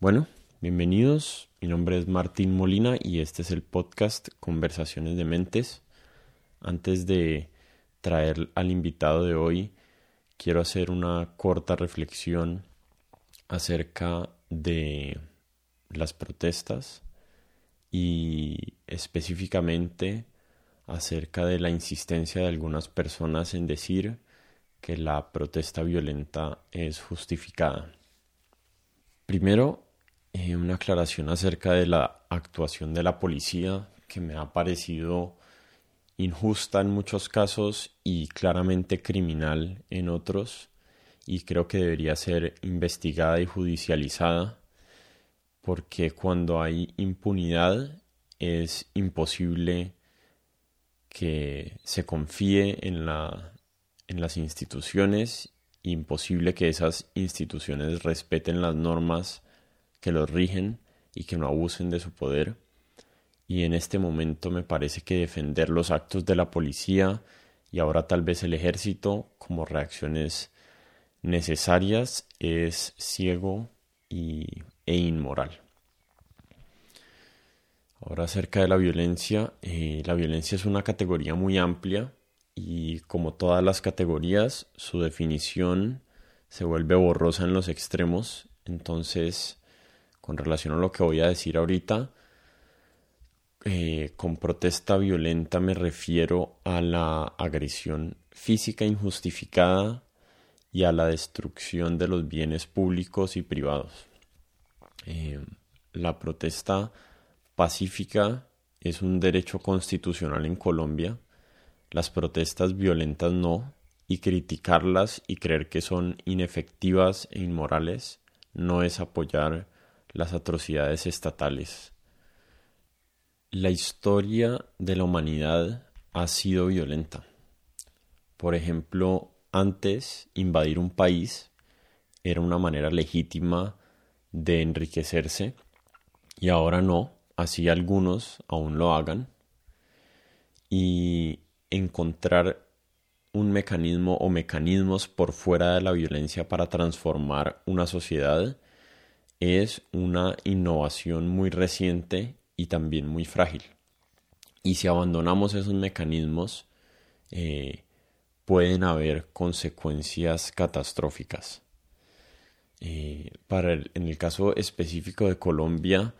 Bueno, bienvenidos. Mi nombre es Martín Molina y este es el podcast Conversaciones de Mentes. Antes de traer al invitado de hoy, quiero hacer una corta reflexión acerca de las protestas y específicamente acerca de la insistencia de algunas personas en decir que la protesta violenta es justificada. Primero, eh, una aclaración acerca de la actuación de la policía que me ha parecido injusta en muchos casos y claramente criminal en otros y creo que debería ser investigada y judicializada porque cuando hay impunidad es imposible que se confíe en, la, en las instituciones, imposible que esas instituciones respeten las normas que los rigen y que no abusen de su poder. Y en este momento me parece que defender los actos de la policía y ahora tal vez el ejército como reacciones necesarias es ciego y, e inmoral. Ahora acerca de la violencia, eh, la violencia es una categoría muy amplia y como todas las categorías, su definición se vuelve borrosa en los extremos, entonces con relación a lo que voy a decir ahorita. Eh, con protesta violenta me refiero a la agresión física injustificada y a la destrucción de los bienes públicos y privados. Eh, la protesta pacífica es un derecho constitucional en Colombia. Las protestas violentas no, y criticarlas y creer que son inefectivas e inmorales no es apoyar las atrocidades estatales. La historia de la humanidad ha sido violenta. Por ejemplo, antes invadir un país era una manera legítima de enriquecerse y ahora no, así algunos aún lo hagan. Y encontrar un mecanismo o mecanismos por fuera de la violencia para transformar una sociedad es una innovación muy reciente y también muy frágil. Y si abandonamos esos mecanismos, eh, pueden haber consecuencias catastróficas. Eh, para en el caso específico de Colombia,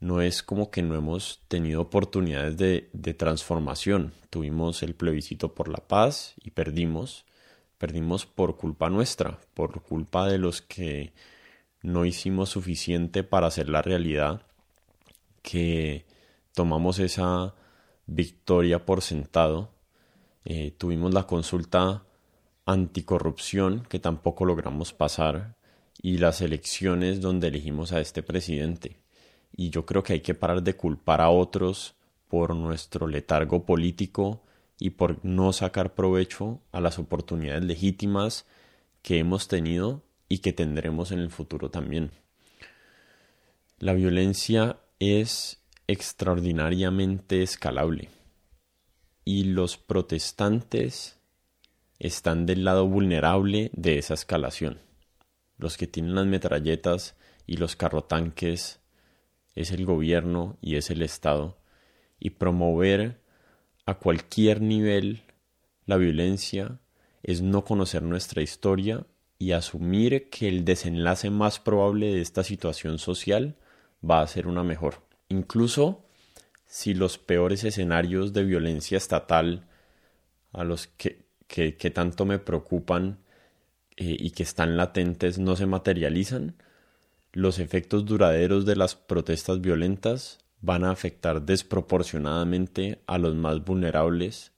no es como que no hemos tenido oportunidades de, de transformación. Tuvimos el plebiscito por la paz y perdimos. Perdimos por culpa nuestra, por culpa de los que no hicimos suficiente para hacer la realidad, que tomamos esa victoria por sentado. Eh, tuvimos la consulta anticorrupción que tampoco logramos pasar y las elecciones donde elegimos a este presidente. Y yo creo que hay que parar de culpar a otros por nuestro letargo político y por no sacar provecho a las oportunidades legítimas que hemos tenido y que tendremos en el futuro también. La violencia es extraordinariamente escalable y los protestantes están del lado vulnerable de esa escalación. Los que tienen las metralletas y los carrotanques es el gobierno y es el Estado y promover a cualquier nivel la violencia es no conocer nuestra historia y asumir que el desenlace más probable de esta situación social va a ser una mejor. Incluso si los peores escenarios de violencia estatal a los que, que, tanto me preocupan eh, y que están latentes no se materializan, los efectos duraderos de las protestas violentas van a afectar desproporcionadamente a los más vulnerables,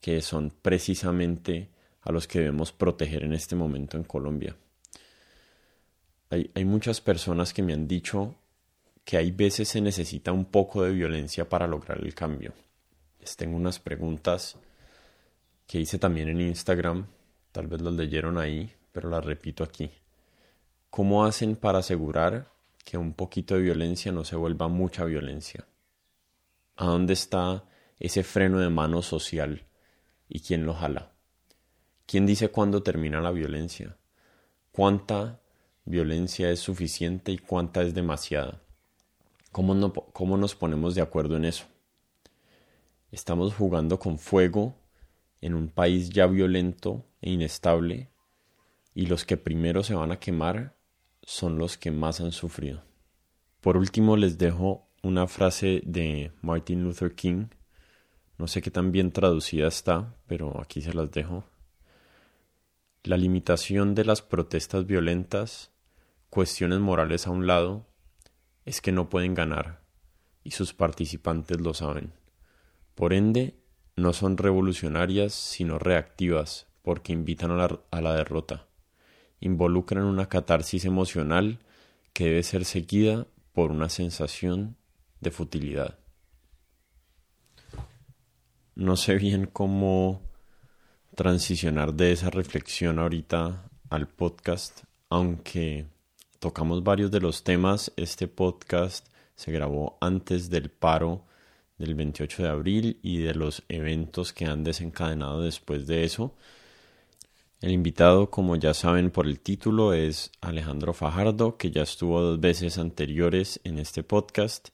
que son precisamente a los que debemos proteger en este momento en Colombia. Hay, muchas personas que me han dicho que hay veces se necesita un poco de violencia para lograr el cambio. Les tengo unas preguntas que hice también en Instagram, tal vez las leyeron ahí, pero las repito aquí. ¿Cómo hacen para asegurar que un poquito de violencia no se vuelva mucha violencia? ¿A dónde está ese freno de mano social y quién lo jala? ¿Quién dice cuándo termina la violencia? ¿Cuánta violencia es suficiente y cuánta es demasiada. ¿Cómo, ¿Cómo nos ponemos de acuerdo en eso? Estamos jugando con fuego en un país ya violento e inestable y los que primero se van a quemar son los que más han sufrido. Por último les dejo una frase de Martin Luther King. No sé qué tan bien traducida está, pero aquí se las dejo. La limitación de las protestas violentas, cuestiones morales a un lado, es que no pueden ganar, y sus participantes lo saben. Por ende, no son revolucionarias, sino reactivas, porque invitan a la, derrota. Involucran una catarsis emocional que debe ser seguida por una sensación de futilidad. No sé bien cómo transicionar de esa reflexión ahorita al podcast, aunque tocamos varios de los temas, este podcast se grabó antes del paro del 28 de abril y de los eventos que han desencadenado después de eso. El invitado, como ya saben por el título, es Alejandro Fajardo, que ya estuvo dos veces anteriores en este podcast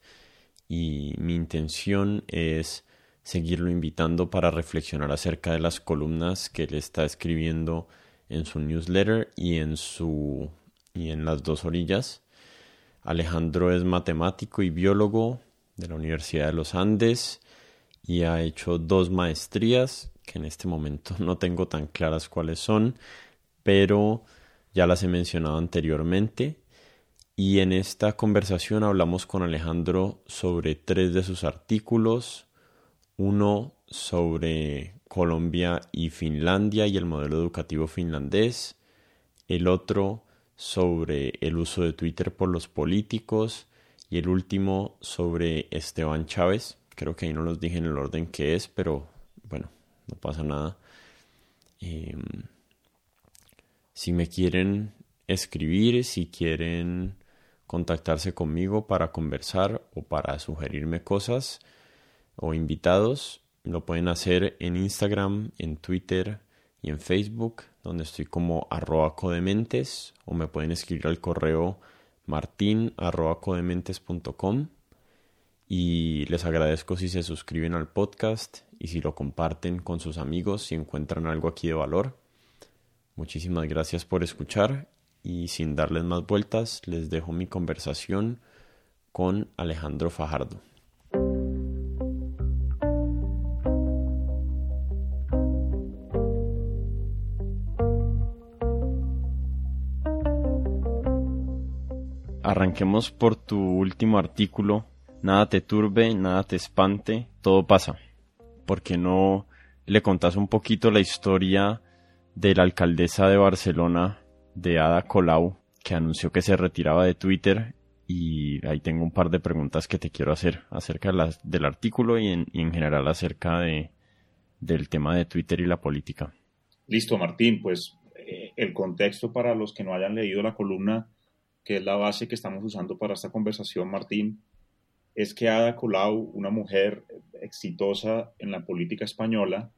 y mi intención es seguirlo invitando para reflexionar acerca de las columnas que él está escribiendo en su newsletter y en su y en las dos orillas. Alejandro es matemático y biólogo, de la Universidad de los Andes y ha hecho dos maestrías que en este momento no tengo tan claras cuáles son, pero ya las he mencionado anteriormente. Y en esta conversación hablamos con Alejandro sobre tres de sus artículos, uno sobre Colombia y Finlandia y el modelo educativo finlandés, el otro sobre el uso de Twitter por los políticos y el último sobre Esteban Chávez. Creo que ahí no los dije en el orden que es, pero bueno, no pasa nada. Em, si me quieren escribir, si quieren contactarse conmigo para conversar o para sugerirme cosas o invitados, lo pueden hacer en Instagram, en Twitter y en Facebook, donde estoy como arroba codementes, o me pueden escribir al correo martin.codementes.com y les agradezco si se suscriben al podcast y si lo comparten con sus amigos si encuentran algo aquí de valor. Muchísimas gracias por escuchar y sin darles más vueltas les dejo mi conversación con Alejandro Fajardo. Arranquemos por tu último artículo. Nada te turbe, nada te espante, todo pasa. ¿Por qué no le contás un poquito la historia de la alcaldesa de Barcelona, de Ada Colau, que anunció que se retiraba de Twitter? Y ahí tengo un par de preguntas que te quiero hacer acerca del artículo y en, general acerca de, del tema de Twitter y la política. Listo, Martín. Pues eh, el contexto para los que no hayan leído la columna que es la base que estamos usando para esta conversación, Martín, es que Ada Colau, una mujer exitosa en la política española,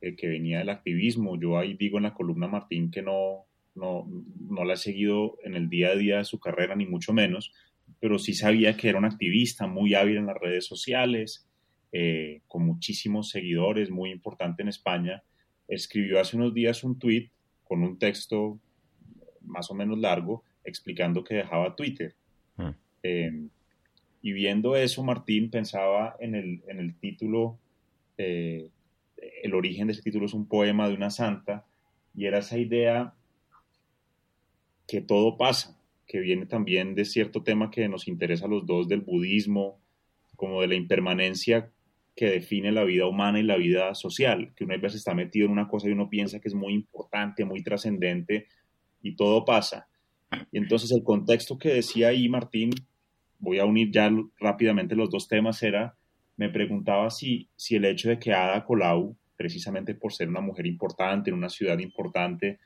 eh, que venía del activismo, yo ahí digo en la columna, Martín, que no, no, no la he seguido en el día a día de su carrera, ni mucho menos, pero sí sabía que era una activista muy hábil en las redes sociales, eh, con muchísimos seguidores, muy importante en España. Escribió hace unos días un tweet con un texto más o menos largo, explicando que dejaba Twitter. Ah. Em, y viendo eso, Martín pensaba en el, en el título, eh, el origen de ese título es un poema de una santa, y era esa idea que todo pasa, que viene también de cierto tema que nos interesa a los dos, del budismo, como de la impermanencia que define la vida humana y la vida social, que uno a veces está metido en una cosa y uno piensa que es muy importante, muy trascendente, y todo pasa. Y entonces el contexto que decía ahí Martín, voy a unir ya rápidamente los dos temas, era, me preguntaba si, si el hecho de que Ada Colau, precisamente por ser una mujer importante en una ciudad importante,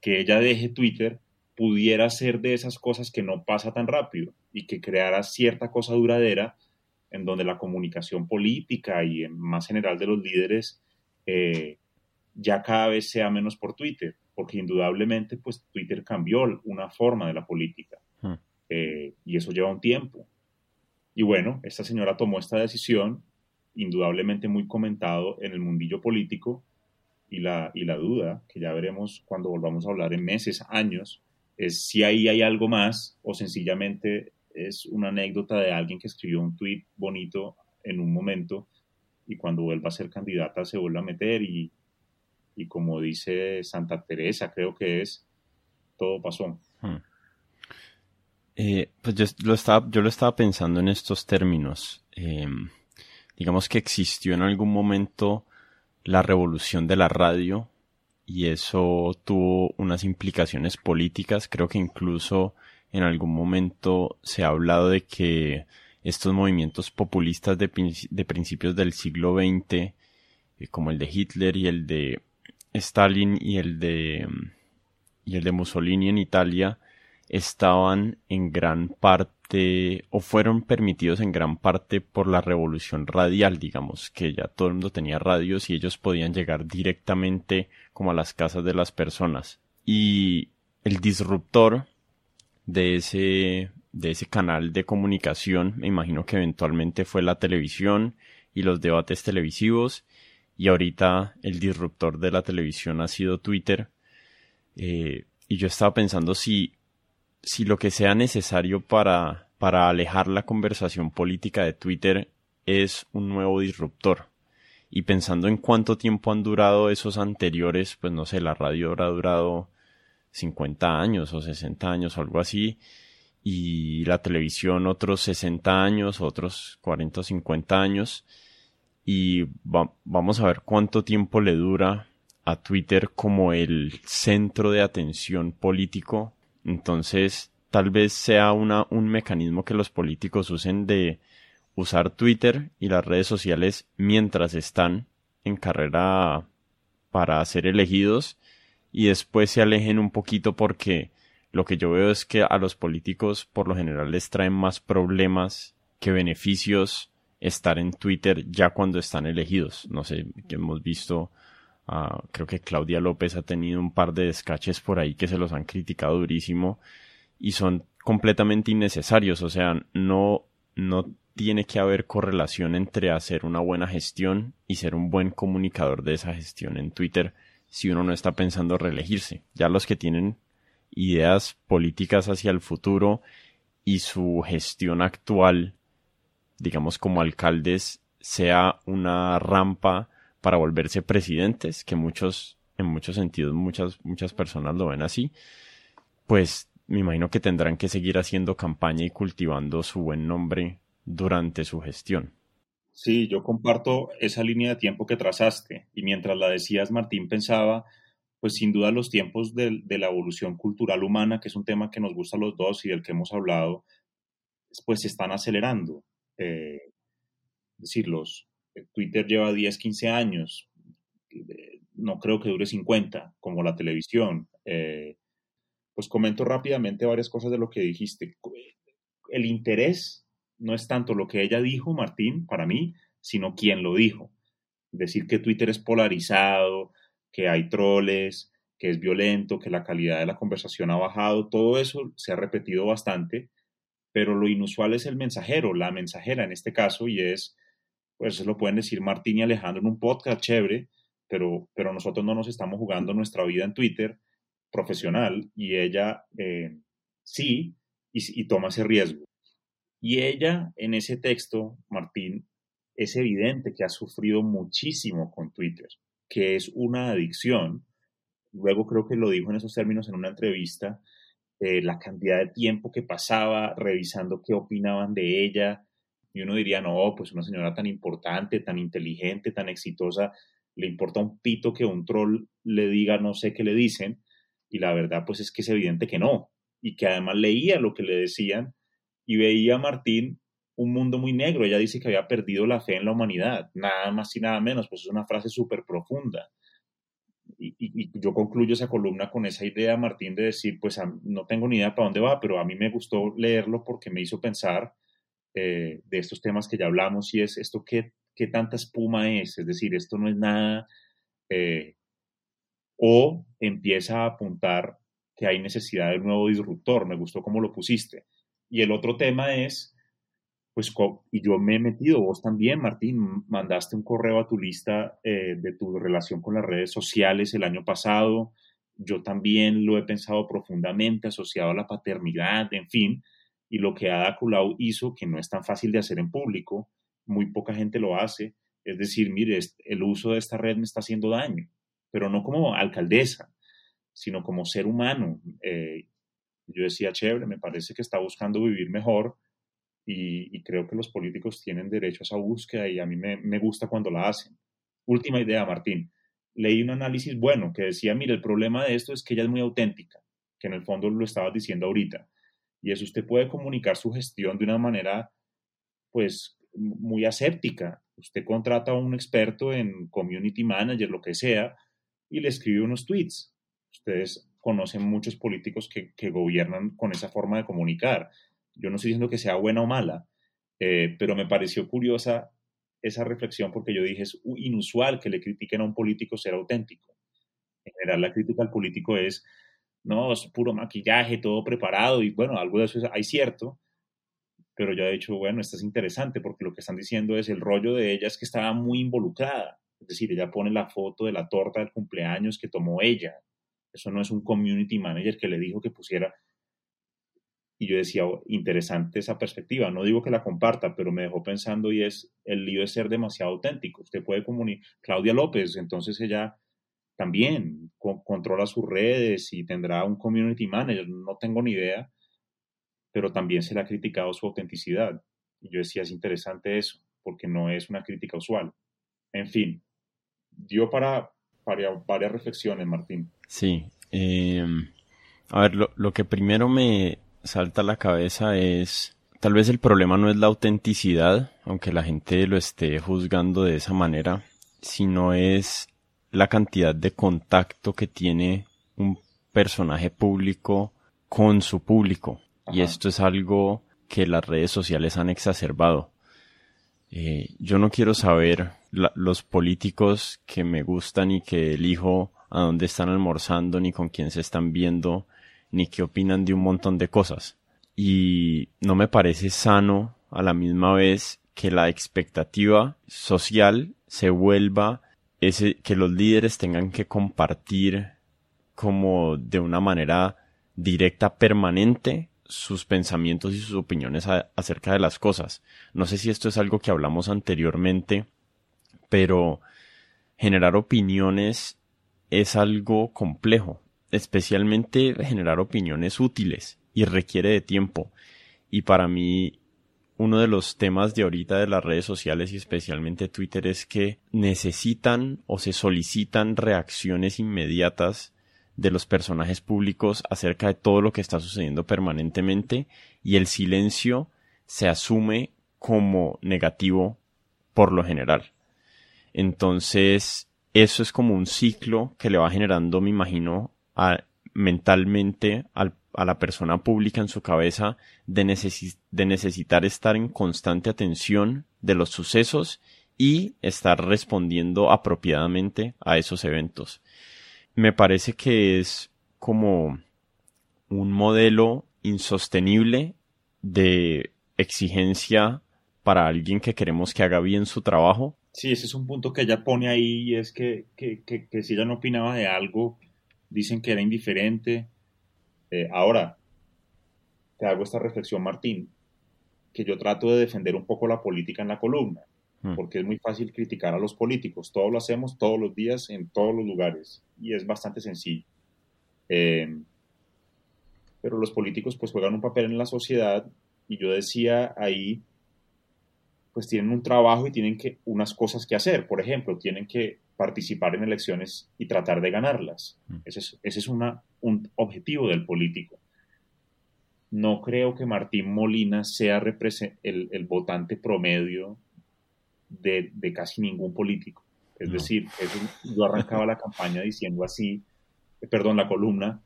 que ella deje Twitter, pudiera ser de esas cosas que no pasa tan rápido y que creara cierta cosa duradera en donde la comunicación política y en más general de los líderes eh, ya cada vez sea menos por Twitter porque indudablemente pues Twitter cambió una forma de la política hmm. eh, y eso lleva un tiempo. Y bueno, esta señora tomó esta decisión, indudablemente muy comentado en el mundillo político, y la, y la duda, que ya veremos cuando volvamos a hablar en meses, años, es si ahí hay algo más o sencillamente es una anécdota de alguien que escribió un tweet bonito en un momento y cuando vuelva a ser candidata se vuelve a meter y, y como dice Santa Teresa, creo que es, todo pasó. Hmm. Eh, pues yo lo, estaba, yo lo estaba pensando en estos términos. Em, digamos que existió en algún momento la revolución de la radio y eso tuvo unas implicaciones políticas. Creo que incluso en algún momento se ha hablado de que estos movimientos populistas de, principios del siglo XX, eh, como el de Hitler y el de Stalin y el de, y el de Mussolini en Italia, estaban en gran parte o fueron permitidos en gran parte por la revolución radial, digamos, que ya todo el mundo tenía radios y ellos podían llegar directamente como a las casas de las personas. Y el disruptor de ese, de ese canal de comunicación, me imagino que eventualmente fue la televisión y los debates televisivos, y ahorita el disruptor de la televisión ha sido Twitter. Eh, y yo estaba pensando si si lo que sea necesario para, para alejar la conversación política de Twitter es un nuevo disruptor. Y pensando en cuánto tiempo han durado esos anteriores, pues no sé, la radio habrá durado 50 años o 60 años o algo así, y la televisión otros 60 años, otros 40 o 50 años, y vamos a ver cuánto tiempo le dura a Twitter como el centro de atención político. Entonces, tal vez sea una, un mecanismo que los políticos usen de usar Twitter y las redes sociales mientras están en carrera para ser elegidos y después se alejen un poquito porque lo que yo veo es que a los políticos por lo general les traen más problemas que beneficios estar en Twitter ya cuando están elegidos. No sé, que hemos visto Ah, creo que Claudia López ha tenido un par de descaches por ahí que se los han criticado durísimo y son completamente innecesarios. O sea, no, no tiene que haber correlación entre hacer una buena gestión y ser un buen comunicador de esa gestión en Twitter si uno no está pensando reelegirse. Ya los que tienen ideas políticas hacia el futuro y su gestión actual, digamos como alcaldes, sea una rampa para volverse presidentes, que muchos, en muchos sentidos, muchas, muchas personas lo ven así, pues me imagino que tendrán que seguir haciendo campaña y cultivando su buen nombre durante su gestión. Sí, yo comparto esa línea de tiempo que trazaste y mientras la decías, Martín pensaba, pues sin duda los tiempos de, la evolución cultural humana, que es un tema que nos gusta a los dos y del que hemos hablado, pues se están acelerando. Eh, Twitter lleva 10, 15 años, no creo que dure 50, como la televisión. Eh, pues comento rápidamente varias cosas de lo que dijiste. El interés no es tanto lo que ella dijo, Martín, para mí, sino quién lo dijo. Decir que Twitter es polarizado, que hay troles, que es violento, que la calidad de la conversación ha bajado, todo eso se ha repetido bastante, pero lo inusual es el mensajero, la mensajera en este caso, y es pues lo pueden decir Martín y Alejandro en un podcast chévere, pero, pero nosotros no nos estamos jugando nuestra vida en Twitter profesional y ella eh, sí y, toma ese riesgo. Y ella en ese texto, Martín, es evidente que ha sufrido muchísimo con Twitter, que es una adicción. Luego creo que lo dijo en esos términos en una entrevista, eh, la cantidad de tiempo que pasaba revisando qué opinaban de ella, y uno diría, no, pues una señora tan importante, tan inteligente, tan exitosa, le importa un pito que un troll le diga no sé qué le dicen. Y la verdad, pues es que es evidente que no. Y que además leía lo que le decían y veía a Martín un mundo muy negro. Ella dice que había perdido la fe en la humanidad. Nada más y nada menos, pues es una frase súper profunda. Y, yo concluyo esa columna con esa idea, Martín, de decir, pues no tengo ni idea para dónde va, pero a mí me gustó leerlo porque me hizo pensar eh, de estos temas que ya hablamos y es esto qué, qué tanta espuma es, es decir, esto no es nada, eh, o empieza a apuntar que hay necesidad de un nuevo disruptor. Me gustó cómo lo pusiste. Y el otro tema es, pues, y yo me he metido, vos también, Martín, mandaste un correo a tu lista eh, de tu relación con las redes sociales el año pasado. Yo también lo he pensado profundamente asociado a la paternidad, en fin, y lo que Ada Colau hizo, que no es tan fácil de hacer en público, muy poca gente lo hace, es decir, mire, el uso de esta red me está haciendo daño, pero no como alcaldesa, sino como ser humano. Eh, yo decía, chévere, me parece que está buscando vivir mejor y, creo que los políticos tienen derecho a esa búsqueda y a mí me, gusta cuando la hacen. Última idea, Martín. Leí un análisis bueno que decía, mire, el problema de esto es que ella es muy auténtica, que en el fondo lo estabas diciendo ahorita. Y eso usted puede comunicar su gestión de una manera, pues, muy aséptica. Usted contrata a un experto en community manager, lo que sea, y le escribe unos tweets. Ustedes conocen muchos políticos que, gobiernan con esa forma de comunicar. Yo no estoy diciendo que sea buena o mala, eh, pero me pareció curiosa esa reflexión porque yo dije, es inusual que le critiquen a un político ser auténtico. En general, la crítica al político es, no, es puro maquillaje, todo preparado, y bueno, algo de eso hay cierto, pero yo he dicho, bueno, esto es interesante porque lo que están diciendo es el rollo de ella es que estaba muy involucrada, es decir, ella pone la foto de la torta del cumpleaños que tomó ella, eso no es un community manager que le dijo que pusiera, y yo decía, oh, interesante esa perspectiva, no digo que la comparta, pero me dejó pensando y es el lío de ser demasiado auténtico, usted puede comunicar, Claudia López, entonces ella también controla sus redes y tendrá un community manager, no tengo ni idea, pero también se le ha criticado su autenticidad. Y yo decía, es interesante eso, porque no es una crítica usual. En fin, dio para, varias reflexiones, Martín. Sí. Em, a ver, lo, lo que primero me salta a la cabeza es, tal vez el problema no es la autenticidad, aunque la gente lo esté juzgando de esa manera, sino es la cantidad de contacto que tiene un personaje público con su público. Y esto es algo que las redes sociales han exacerbado. Eh, yo no quiero saber los políticos que me gustan y que elijo a dónde están almorzando, ni con quién se están viendo, ni qué opinan de un montón de cosas. Y no me parece sano a la misma vez que la expectativa social se vuelva ese, que los líderes tengan que compartir como de una manera directa permanente sus pensamientos y sus opiniones acerca de las cosas. No sé si esto es algo que hablamos anteriormente, pero generar opiniones es algo complejo, especialmente generar opiniones útiles y requiere de tiempo. Y para mí, uno de los temas de ahorita de las redes sociales y especialmente Twitter es que necesitan o se solicitan reacciones inmediatas de los personajes públicos acerca de todo lo que está sucediendo permanentemente y el silencio se asume como negativo por lo general. Entonces, eso es como un ciclo que le va generando, me imagino, mentalmente a la persona pública en su cabeza de, necesitar estar en constante atención de los sucesos y estar respondiendo apropiadamente a esos eventos me parece que es como un modelo insostenible de exigencia para alguien que queremos que haga bien su trabajo. Sí, ese es un punto que ella pone ahí y es que, si ella no opinaba de algo, dicen que era indiferente. Eh, ahora, te hago esta reflexión, Martín, que yo trato de defender un poco la política en la columna. Mm. porque es muy fácil criticar a los políticos. Todo lo hacemos todos los días en todos los lugares y es bastante sencillo. Eh, pero los políticos pues juegan un papel en la sociedad y yo decía ahí, pues tienen un trabajo y tienen que unas cosas que hacer. Por ejemplo, tienen que participar en elecciones y tratar de ganarlas. Mm. Ese es, ese es una, un objetivo del político. No creo que Martín Molina sea el, el votante promedio de, casi ningún político. Es decir, yo arrancaba la campaña diciendo así, perdón, la columna,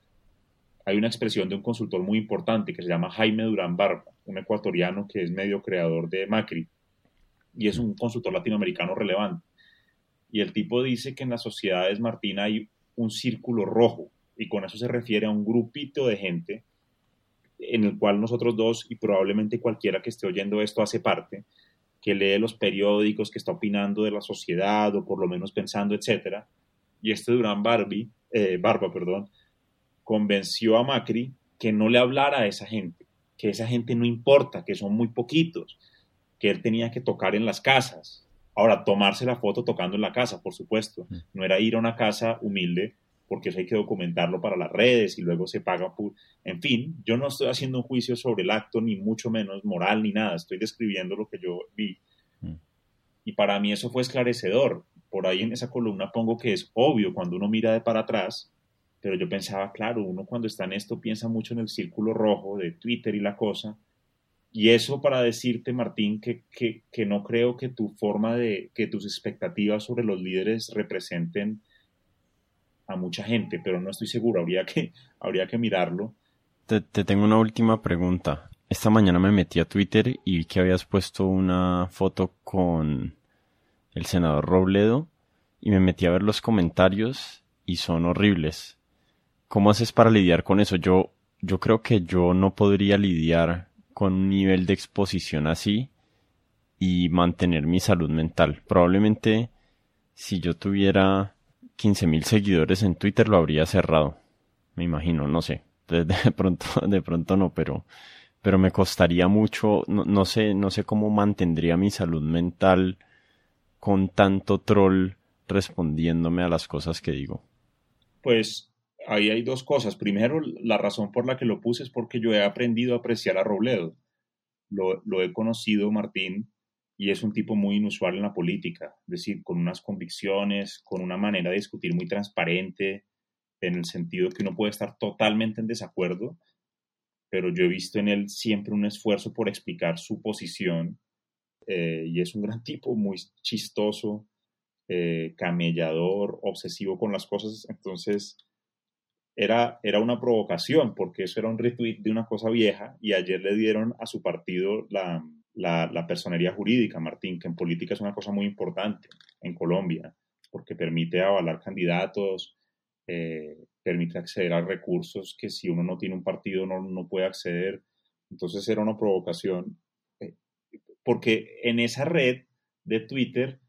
hay una expresión de un consultor muy importante que se llama Jaime Durán Barba, un ecuatoriano que es medio creador de Macri y es un consultor latinoamericano relevante. Y el tipo dice que en las sociedades, Martín, hay un círculo rojo, y con eso se refiere a un grupito de gente en el cual nosotros dos y probablemente cualquiera que esté oyendo esto hace parte, que lee los periódicos, que está opinando de la sociedad o por lo menos pensando, etcétera. Y este Durán Barbie, eh, Barba, perdón, convenció a Macri que no le hablara a esa gente, que esa gente no importa, que son muy poquitos, que él tenía que tocar en las casas. Ahora, tomarse la foto tocando en la casa, por supuesto, mm. no era ir a una casa humilde, porque eso hay que documentarlo para las redes y luego se paga por... En fin, yo no estoy haciendo un juicio sobre el acto, ni mucho menos moral, ni nada, estoy describiendo lo que yo vi. Mm. Y para mí eso fue esclarecedor. Por ahí en esa columna pongo que es obvio cuando uno mira de para atrás, pero yo pensaba, claro, uno cuando está en esto piensa mucho en el círculo rojo de Twitter y la cosa. Y eso para decirte, Martín, que, que, que no creo que tu forma de, que tus expectativas sobre los líderes representen a mucha gente, pero no estoy seguro, habría que, habría que mirarlo. Te, tengo una última pregunta. Esta mañana me metí a Twitter y vi que habías puesto una foto con el senador Robledo y me metí a ver los comentarios y son horribles. ¿Cómo haces para lidiar con eso? Yo, yo creo que yo no podría lidiar con un nivel de exposición así y mantener mi salud mental. Probablemente si yo tuviera 15.000 seguidores en Twitter lo habría cerrado. Me imagino, no sé. De, pronto, de pronto no, pero, pero me costaría mucho, no, sé, no sé cómo mantendría mi salud mental con tanto troll respondiéndome a las cosas que digo. Pues ahí hay dos cosas. Primero, la razón por la que lo puse es porque yo he aprendido a apreciar a Robledo. Lo, he conocido, Martín, y es un tipo muy inusual en la política, es decir, con unas convicciones, con una manera de discutir muy transparente, en el sentido que uno puede estar totalmente en desacuerdo, pero yo he visto en él siempre un esfuerzo por explicar su posición eh, y es un gran tipo, muy chistoso, eh, camellador, obsesivo con las cosas, entonces era, era una provocación porque eso era un retweet de una cosa vieja y ayer le dieron a su partido la, la, personería jurídica, Martín, que en política es una cosa muy importante en Colombia, porque permite avalar candidatos, eh, permite acceder a recursos que si uno no tiene un partido no, no puede acceder. Entonces era una provocación, eh, porque en esa red de Twitter,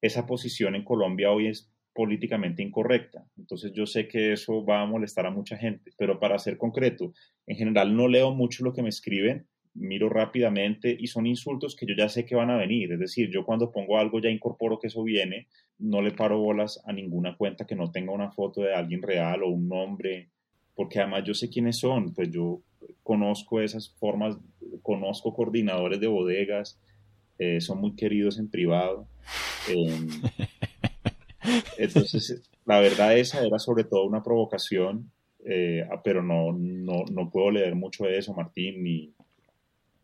esa posición en Colombia hoy es políticamente incorrecta. Entonces yo sé que eso va a molestar a mucha gente, pero para ser concreto, en general no leo mucho lo que me escriben, miro rápidamente y son insultos que yo ya sé que van a venir. Es decir, yo cuando pongo algo ya incorporo que eso viene, no le paro bolas a ninguna cuenta que no tenga una foto de alguien real o un nombre, porque además yo sé quiénes son, pues yo conozco esas formas, conozco coordinadores de bodegas, eh, son muy queridos en privado. entonces, la verdad esa era sobre todo una provocación, eh, pero no, no, no puedo leer mucho de eso, Martín, ni,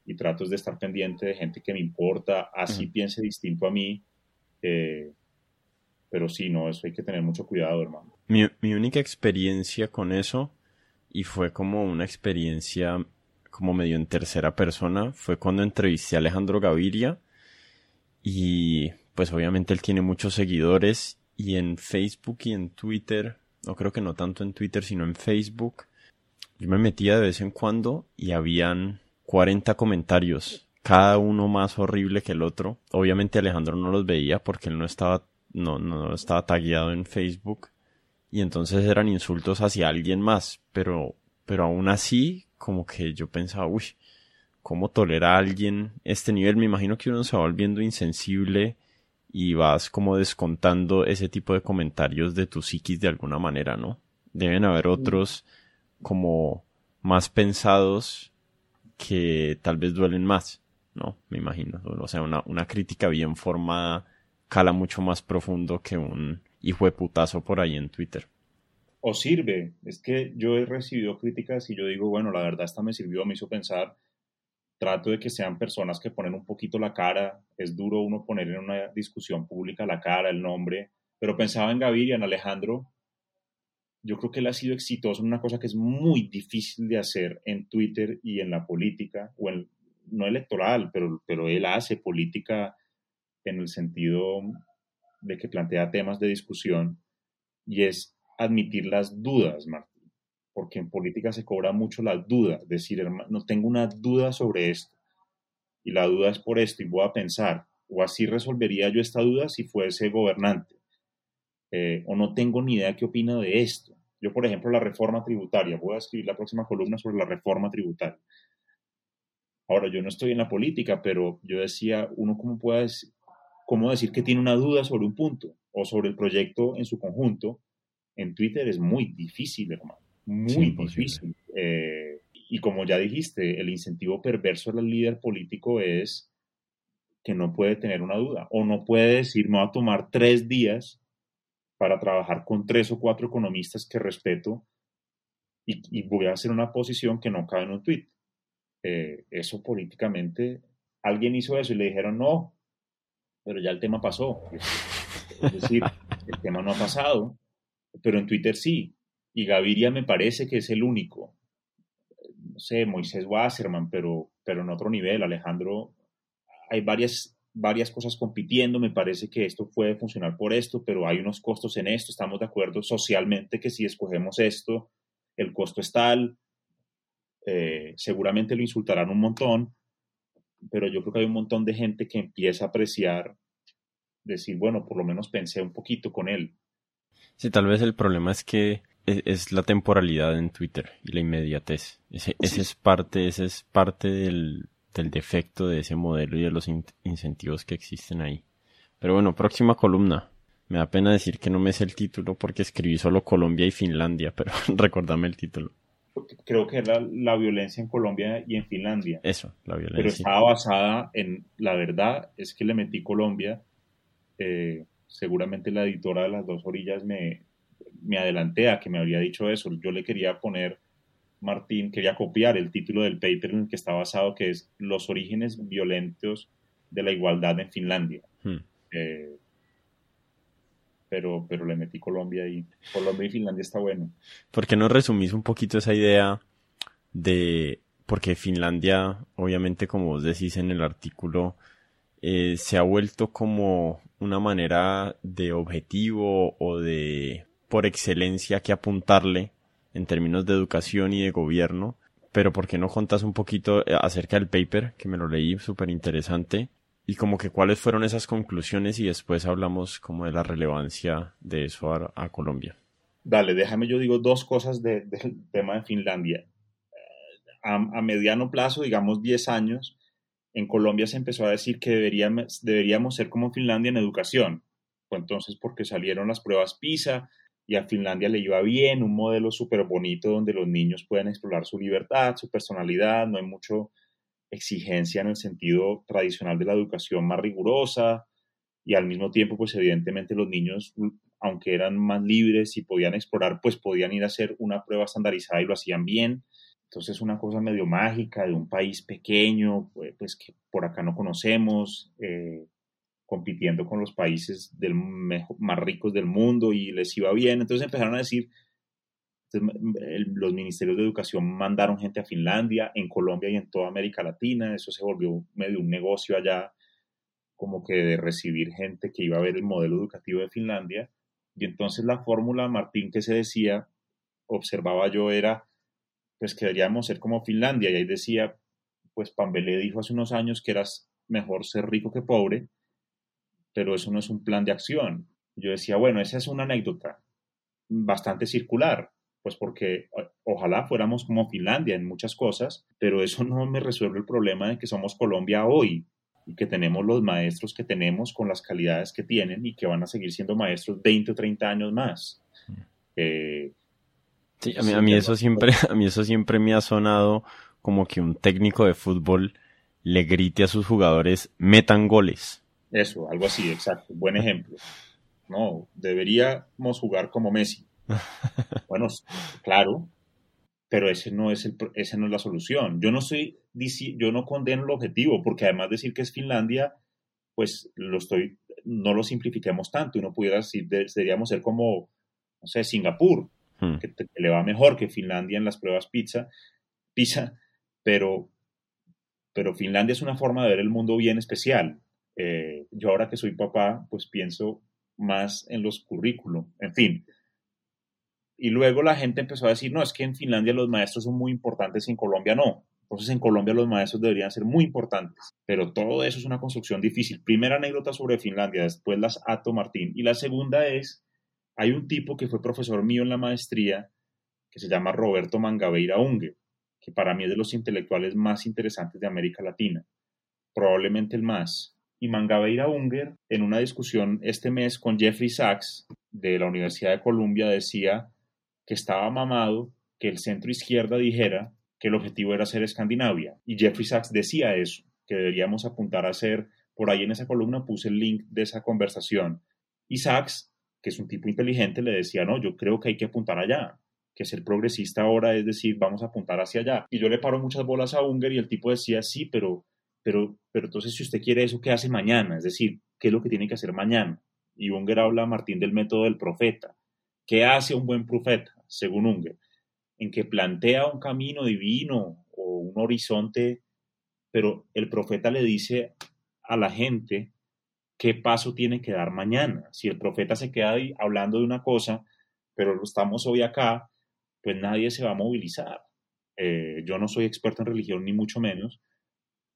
y trato de estar pendiente de gente que me importa, así piense distinto a mí. Eh, pero sí, no, eso hay que tener mucho cuidado, hermano. Mi, mi única experiencia con eso, y fue como una experiencia como medio en tercera persona, fue cuando entrevisté a Alejandro Gaviria. Y pues obviamente él tiene muchos seguidores y en Facebook y en Twitter, no creo que no tanto en Twitter, sino en Facebook, yo me metía de vez en cuando y habían 40 comentarios, cada uno más horrible que el otro. Obviamente Alejandro no los veía porque él no estaba, no, no estaba tagueado en Facebook. Y entonces eran insultos hacia alguien más. Pero, pero aún así, como que yo pensaba, uy, ¿cómo tolera a alguien este nivel? Me imagino que uno se va volviendo insensible y vas como descontando ese tipo de comentarios de tu psiquis de alguna manera, ¿no? Deben haber otros como más pensados que tal vez duelen más, ¿no? Me imagino. O sea, una, una crítica bien formada cala mucho más profundo que un hijo de putazo por ahí en Twitter. O sirve. Es que yo he recibido críticas y yo digo, bueno, la verdad esta me sirvió, me hizo pensar. Trato de que sean personas que ponen un poquito la cara. Es duro uno poner en una discusión pública la cara, el nombre. Pero pensaba en Gaviria, en Alejandro, yo creo que él ha sido exitoso en una cosa que es muy difícil de hacer en Twitter y en la política, o en, no electoral, pero, pero él hace política en el sentido de que plantea temas de discusión, y es admitir las dudas, Martín, porque en política se cobra mucho la duda, decir, no tengo una duda sobre esto, y la duda es por esto, y voy a pensar, o así resolvería yo esta duda si fuese gobernante, eh, o no tengo ni idea qué opina de esto. Yo, por ejemplo, la reforma tributaria, voy a escribir la próxima columna sobre la reforma tributaria. Ahora, yo no estoy en la política, pero yo decía, uno cómo puede cómo decir que tiene una duda sobre un punto o sobre el proyecto en su conjunto, en Twitter es muy difícil, hermano, muy difícil. Eh, y como ya dijiste, el incentivo perverso del líder político es que no puede tener una duda o no puede decir, me va a tomar tres días para trabajar con tres o cuatro economistas que respeto y, voy a hacer una posición que no cabe en un tweet. Eh, eso políticamente, alguien hizo eso y le dijeron no, pero ya el tema pasó. Es decir, el tema no ha pasado, pero en Twitter sí. Y Gaviria me parece que es el único. No sé, Moisés Wasserman, pero, pero en otro nivel. Alejandro, hay varias, varias cosas compitiendo. Me parece que esto puede funcionar por esto, pero hay unos costos en esto. Estamos de acuerdo socialmente que si escogemos esto, el costo es tal. Eh, seguramente lo insultarán un montón, pero yo creo que hay un montón de gente que empieza a apreciar, decir, bueno, por lo menos pensé un poquito con él. Sí, tal vez el problema es que e, es, la temporalidad en Twitter y la inmediatez. Ese, es parte, ese es parte del, del, defecto de ese modelo y de los incentivos que existen ahí. Pero bueno, próxima columna. Me da pena decir que no me sé el título porque escribí solo Colombia y Finlandia, pero recordame el título creo que era la violencia en Colombia y en Finlandia. Eso, la violencia. Pero estaba basada en, la verdad es que le metí Colombia, eh, seguramente la editora de las dos orillas me, me adelanté a que me habría dicho eso. Yo le quería poner, Martín, quería copiar el título del paper en el que está basado, que es Los orígenes violentos de la igualdad en Finlandia. Hmm. Eh, pero, pero le metí Colombia y Colombia y Finlandia está bueno. ¿Por qué no resumís un poquito esa idea de, porque Finlandia, obviamente como vos decís en el artículo, eh, se ha vuelto como una manera de objetivo o de por excelencia que apuntarle en términos de educación y de gobierno. Pero ¿por qué no contas un poquito eh, acerca del paper que me lo leí, súper interesante? y como que cuáles fueron esas conclusiones y después hablamos como de la relevancia de eso a, Colombia. Dale, déjame yo digo dos cosas del tema de Finlandia. A, mediano plazo, digamos 10 años, en Colombia se empezó a decir que deberíamos, deberíamos ser como Finlandia en educación. Entonces porque salieron las pruebas PISA y a Finlandia le iba bien, un modelo súper bonito donde los niños pueden explorar su libertad, su personalidad, no hay mucho exigencia en el sentido tradicional de la educación más rigurosa y al mismo tiempo, pues evidentemente los niños, aunque eran más libres y podían explorar, pues podían ir a hacer una prueba estandarizada y lo hacían bien. Entonces, una cosa medio mágica de un país pequeño, pues, que por acá no conocemos, eh, compitiendo con los países del más ricos del mundo y les iba bien. Entonces empezaron a decir, los ministerios de educación mandaron gente a Finlandia, en Colombia y en toda América Latina. Eso se volvió medio un negocio allá, como que de recibir gente que iba a ver el modelo educativo de Finlandia. Y entonces la fórmula, Martín, que se decía, observaba yo, era, pues que deberíamos ser como Finlandia. Y ahí decía, pues Pambelé dijo hace unos años que era mejor ser rico que pobre, pero eso no es un plan de acción. Yo decía, bueno, esa es una anécdota bastante circular pues porque ojalá fuéramos como Finlandia en muchas cosas, pero eso no me resuelve el problema de que somos Colombia hoy y que tenemos los maestros que tenemos con las calidades que tienen y que van a seguir siendo maestros 20 o 30 años más. Eh, sí, a mí, a mí eso siempre, a mí eso siempre me ha sonado como que un técnico de fútbol le grite a sus jugadores metan goles. Eso, algo así, exacto. Buen ejemplo. No, deberíamos jugar como Messi. bueno, claro, pero ese no es el, esa no es la solución. Yo no soy, yo no condeno el objetivo, porque además decir que es Finlandia, pues lo estoy, no lo simplifiquemos tanto. Uno pudiera decir, deberíamos ser como, no sé, Singapur, hmm. que, le va mejor que Finlandia en las pruebas pizza, pizza, pero, pero Finlandia es una forma de ver el mundo bien especial. Eh, yo ahora que soy papá, pues pienso más en los currículum. En fin, Y luego la gente empezó a decir, no, es que en Finlandia los maestros son muy importantes y en Colombia no. Entonces en Colombia los maestros deberían ser muy importantes. Pero todo eso es una construcción difícil. Primera anécdota sobre Finlandia, después las ato Martín. Y la segunda es, hay un tipo que fue profesor mío en la maestría que se llama Roberto Mangabeira Unge, que para mí es de los intelectuales más interesantes de América Latina. Probablemente el más. Y Mangabeira Unger, en una discusión este mes con Jeffrey Sachs de la Universidad de Columbia, decía que estaba mamado que el centro izquierda dijera que el objetivo era ser Escandinavia. Y Jeffrey Sachs decía eso, que deberíamos apuntar a ser, por ahí en esa columna puse el link de esa conversación. Y Sachs, que es un tipo inteligente, le decía, no, yo creo que hay que apuntar allá, que ser progresista ahora es decir, vamos a apuntar hacia allá. Y yo le paro muchas bolas a Unger y el tipo decía, sí, pero, pero, pero entonces si usted quiere eso, ¿qué hace mañana? Es decir, ¿qué es lo que tiene que hacer mañana? Y Unger habla, Martín, del método del profeta. ¿Qué hace un buen profeta, según Unger? En que plantea un camino divino o un horizonte, pero el profeta le dice a la gente qué paso tiene que dar mañana. Si el profeta se queda ahí hablando de una cosa, pero estamos hoy acá, pues nadie se va a movilizar. Eh, yo no soy experto en religión, ni mucho menos,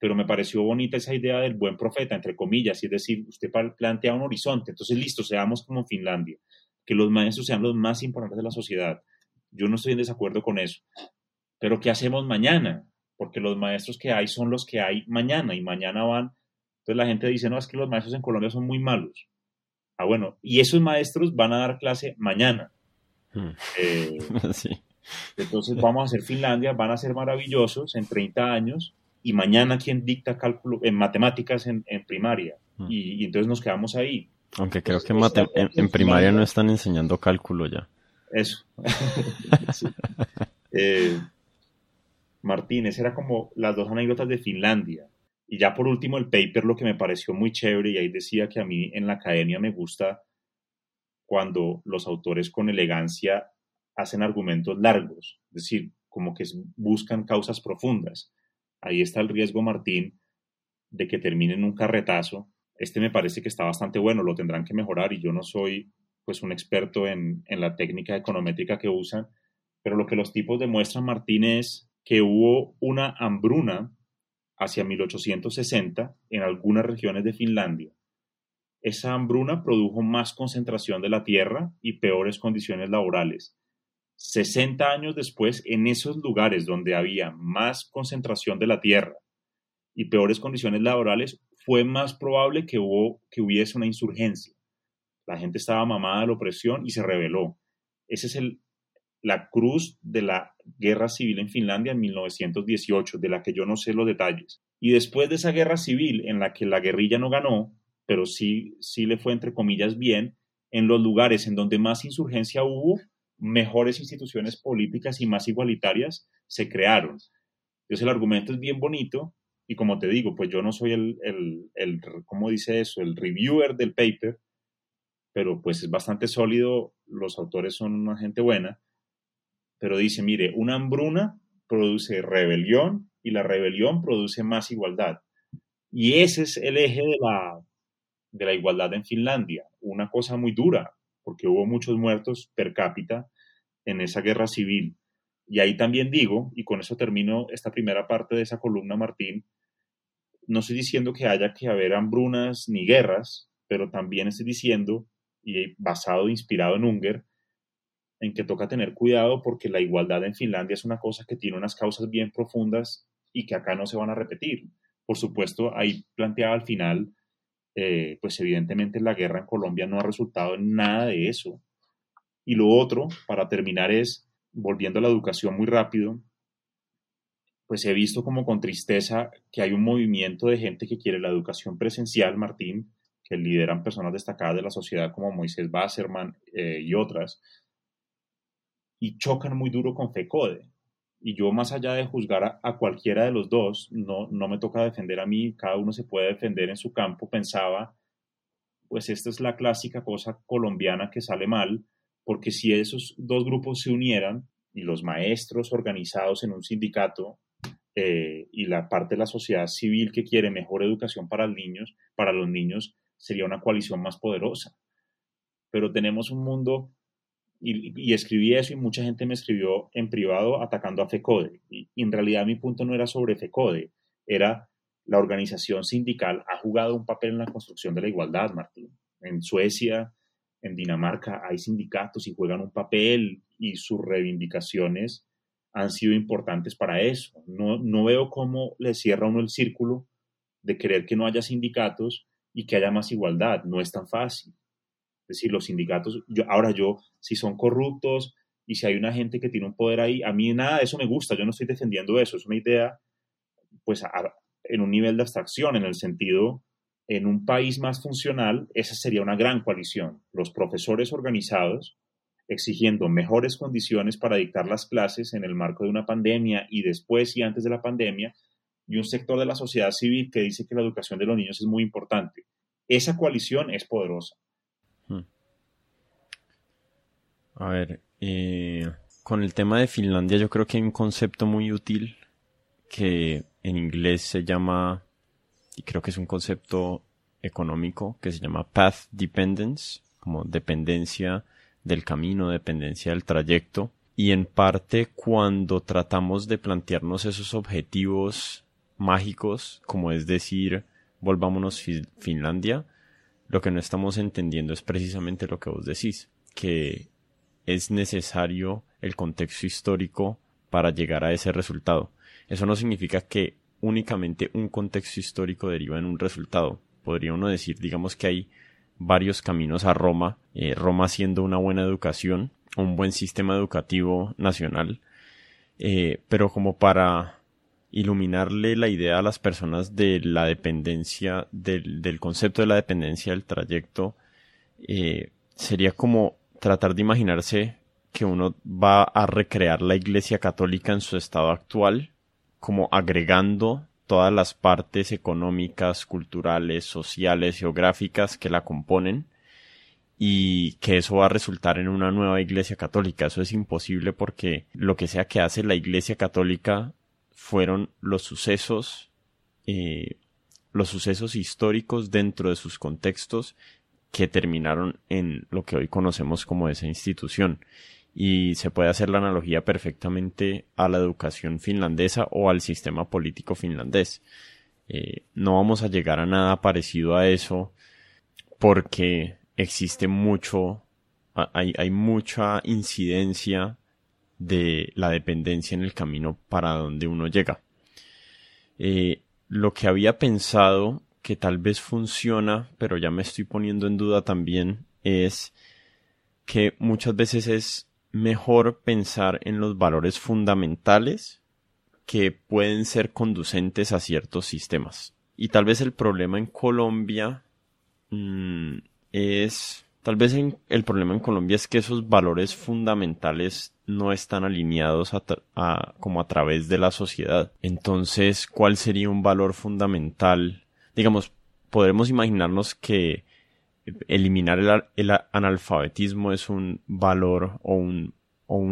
pero me pareció bonita esa idea del buen profeta, entre comillas, es decir, usted plantea un horizonte, entonces listo, seamos como Finlandia, que los maestros sean los más importantes de la sociedad. Yo no estoy en desacuerdo con eso, pero ¿qué hacemos mañana? Porque los maestros que hay son los que hay mañana y mañana van. Entonces la gente dice, no, es que los maestros en Colombia son muy malos. Ah, bueno, y esos maestros van a dar clase mañana. Hmm. Eh, entonces vamos a hacer Finlandia, van a ser maravillosos en 30 años y mañana quién dicta cálculo en matemáticas en, primaria. Hmm. Y, entonces nos quedamos ahí. Aunque creo que en, primaria no están enseñando cálculo ya. Eso. Eh, Martínez, era como las dos anécdotas de Finlandia. Y ya por último el paper, lo que me pareció muy chévere, y ahí decía que a mí en la academia me gusta cuando los autores con elegancia hacen argumentos largos, es decir, como que buscan causas profundas. Ahí está el riesgo, Martín, de que terminen un carretazo. Este me parece que está bastante bueno, lo tendrán que mejorar y yo no soy pues un experto en, en la técnica econométrica que usan, pero lo que los tipos demuestran, Martín, es que hubo una hambruna hacia 1860 en algunas regiones de Finlandia esa hambruna produjo más concentración de la tierra y peores condiciones laborales. 60 años después, en esos lugares donde había más concentración de la tierra y peores condiciones laborales, fue más probable que, hubo, que hubiese una insurgencia. La gente estaba mamada de la opresión y se rebeló. Esa es la cruz de la guerra civil en Finlandia en 1918, de la que yo no sé los detalles. Y después de esa guerra civil en la que la guerrilla no ganó, pero sí, sí le fue, entre comillas, bien, en los lugares en donde más insurgencia hubo, mejores instituciones políticas y más igualitarias se crearon. Entonces el argumento es bien bonito y como te digo, pues yo no soy el, el, el ¿cómo dice eso?, el reviewer del paper, pero pues es bastante sólido, los autores son una gente buena, pero dice, mire, una hambruna produce rebelión y la rebelión produce más igualdad. Y ese es el eje de la, de la igualdad en Finlandia, una cosa muy dura, porque hubo muchos muertos per cápita en esa guerra civil. Y ahí también digo, y con eso termino esta primera parte de esa columna, Martín, no estoy diciendo que haya que haber hambrunas ni guerras, pero también estoy diciendo, y basado, inspirado en Unger, en que toca tener cuidado porque la igualdad en Finlandia es una cosa que tiene unas causas bien profundas y que acá no se van a repetir. Por supuesto, ahí planteaba al final eh, pues evidentemente la guerra en Colombia no ha resultado en nada de eso. Y lo otro, para terminar, es, volviendo a la educación muy rápido, pues he visto como con tristeza que hay un movimiento de gente que quiere la educación presencial, Martín, que lideran personas destacadas de la sociedad como Moisés Basserman eh, y otras, y chocan muy duro con FECODE y yo más allá de juzgar a, cualquiera de los dos, no, no me toca defender a mí, cada uno se puede defender en su campo, pensaba, pues esta es la clásica cosa colombiana que sale mal, porque si esos dos grupos se unieran y los maestros organizados en un sindicato eh, y la parte de la sociedad civil que quiere mejor educación para los niños, para los niños sería una coalición más poderosa. Pero tenemos un mundo y, escribí eso y mucha gente me escribió en privado atacando a FECODE. Y, en realidad mi punto no era sobre FECODE, era la organización sindical ha jugado un papel en la construcción de la igualdad, Martín. En Suecia, en Dinamarca hay sindicatos y juegan un papel y sus reivindicaciones han sido importantes para eso. No, no veo cómo le cierra uno el círculo de querer que no haya sindicatos y que haya más igualdad. No es tan fácil. Decir, los sindicatos, ahora yo, si son corruptos y si hay una gente que tiene un poder ahí, a mí nada de eso me gusta, yo no estoy defendiendo eso, es una idea, pues, en un nivel de abstracción, en el sentido, en un país más funcional, esa sería una gran coalición. Los profesores organizados exigiendo mejores condiciones para dictar las clases en el marco de una pandemia y después y antes de la pandemia, y un sector de la sociedad civil que dice que la educación de los niños es muy importante. Esa coalición es poderosa. A ver, eh, con el tema de Finlandia yo creo que hay un concepto muy útil que en inglés se llama, y creo que es un concepto económico, que se llama path dependence, como dependencia del camino, dependencia del trayecto. Y en parte cuando tratamos de plantearnos esos objetivos mágicos, como es decir, volvámonos Finlandia, lo que no estamos entendiendo es precisamente lo que vos decís, que es necesario el contexto histórico para llegar a ese resultado. Eso no significa que únicamente un contexto histórico deriva en un resultado. Podría uno decir, digamos que hay varios caminos a Roma, eh, Roma siendo una buena educación, un buen sistema educativo nacional, eh, pero como para iluminarle la idea a las personas de la dependencia, del, concepto de la dependencia del trayecto, eh, sería como tratar de imaginarse que uno va a recrear la Iglesia Católica en su estado actual, como agregando todas las partes económicas, culturales, sociales, geográficas que la componen, y que eso va a resultar en una nueva Iglesia Católica. Eso es imposible porque lo que sea que hace la Iglesia Católica fueron los sucesos, eh, los sucesos históricos dentro de sus contextos que terminaron en lo que hoy conocemos como esa institución. Y se puede hacer la analogía perfectamente a la educación finlandesa o al sistema político finlandés. Eh, no vamos a llegar a nada parecido a eso porque existe mucho, hay, hay mucha incidencia de la dependencia en el camino para donde uno llega. Eh, lo que había pensado que tal vez funciona, pero ya me estoy poniendo en duda también, es que muchas veces es mejor pensar en los valores fundamentales que pueden ser conducentes a ciertos sistemas. Y tal vez el problema en Colombia mm, es, tal vez el problema en Colombia es que esos valores fundamentales no están alineados a, como a través de la sociedad. Entonces, ¿cuál sería un valor fundamental digamos, podremos imaginarnos que eliminar el, analfabetismo es un valor o un,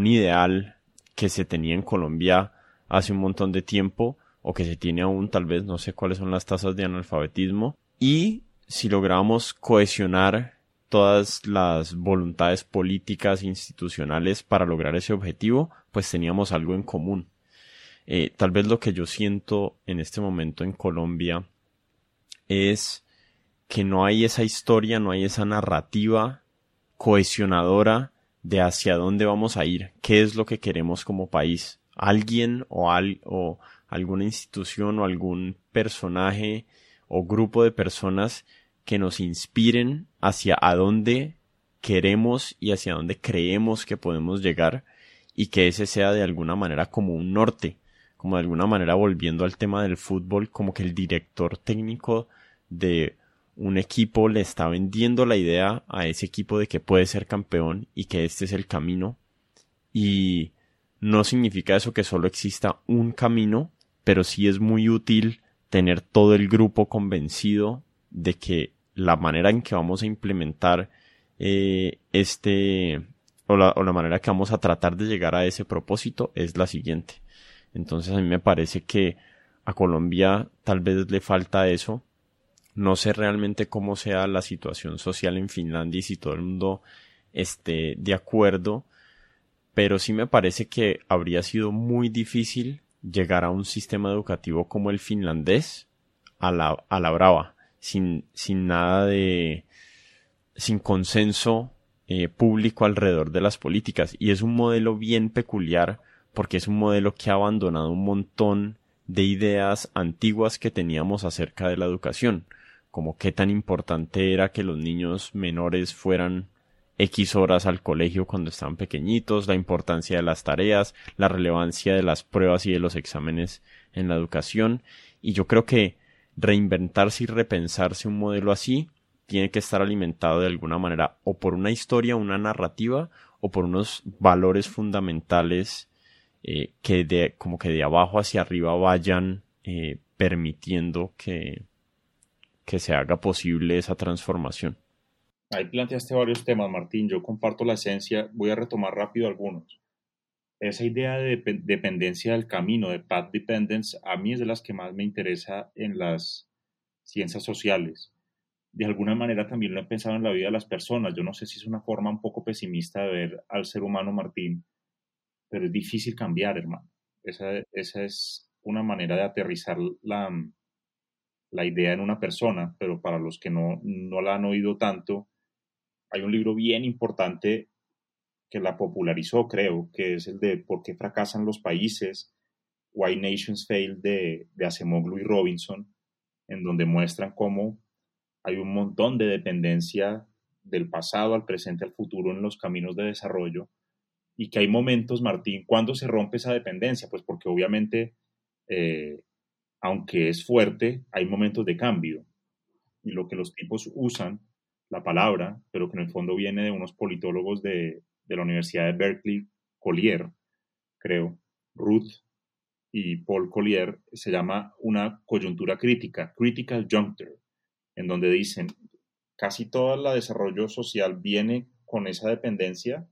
ideal que se tenía en Colombia hace un montón de tiempo o que se tiene aún, tal vez, no sé cuáles son las tasas de analfabetismo. Y si logramos cohesionar todas las voluntades políticas e institucionales para lograr ese objetivo, pues teníamos algo en común. Eh, tal vez lo que yo siento en este momento en Colombia es que no hay esa historia, no hay esa narrativa cohesionadora de hacia dónde vamos a ir, qué es lo que queremos como país. Alguien o, o alguna institución o algún personaje o grupo de personas que nos inspiren hacia a dónde queremos y hacia dónde creemos que podemos llegar y que ese sea de alguna manera como un norte, como de alguna manera volviendo al tema del fútbol, como que el director técnico de un equipo le está vendiendo la idea a ese equipo de que puede ser campeón y que este es el camino. Y no significa eso que solo exista un camino, pero sí es muy útil tener todo el grupo convencido de que la manera en que vamos a implementar eh, este o la, o la manera que vamos a tratar de llegar a ese propósito es la siguiente. Entonces a mí me parece que a Colombia tal vez le falta eso, no sé realmente cómo sea la situación social en Finlandia y si todo el mundo esté de acuerdo, pero sí me parece que habría sido muy difícil llegar a un sistema educativo como el finlandés a la, a la brava, sin, sin nada de, sin consenso eh, público alrededor de las políticas. Y es un modelo bien peculiar porque es un modelo que ha abandonado un montón de ideas antiguas que teníamos acerca de la educación, como qué tan importante era que los niños menores fueran X horas al colegio cuando estaban pequeñitos, la importancia de las tareas, la relevancia de las pruebas y de los exámenes en la educación. Y yo creo que reinventarse y repensarse un modelo así tiene que estar alimentado de alguna manera o por una historia, una narrativa o por unos valores fundamentales eh, que de como que de abajo hacia arriba vayan eh, permitiendo que, que se haga posible esa transformación. Ahí planteaste varios temas, Martín. Yo comparto la esencia. Voy a retomar rápido algunos. Esa idea de dependencia del camino, de path dependence, a mí es de las que más me interesa en las ciencias sociales de alguna manera también lo he pensado en la vida de las personas. Yo no sé si es una forma un poco pesimista de ver al ser humano, Martín, pero es difícil cambiar, hermano. Esa, esa es una manera de aterrizar la, la idea en una persona, pero para los que no, no la han oído tanto, hay un libro bien importante que la popularizó, creo, que es el de ¿Por qué fracasan los países? Why Nations Fail de, de Acemoglu y Robinson, en donde muestran cómo hay un montón de dependencia del pasado al presente al futuro en los caminos de desarrollo y que hay momentos, Martín, cuando se rompe esa dependencia, pues porque obviamente, eh, aunque es fuerte, hay momentos de cambio. Y lo que los tipos usan, la palabra, pero que en el fondo viene de unos politólogos de, la Universidad de Berkeley, Collier, creo, Ruth y Paul Collier, se llama una coyuntura crítica, critical juncture en donde dicen casi todo el desarrollo social viene con esa dependencia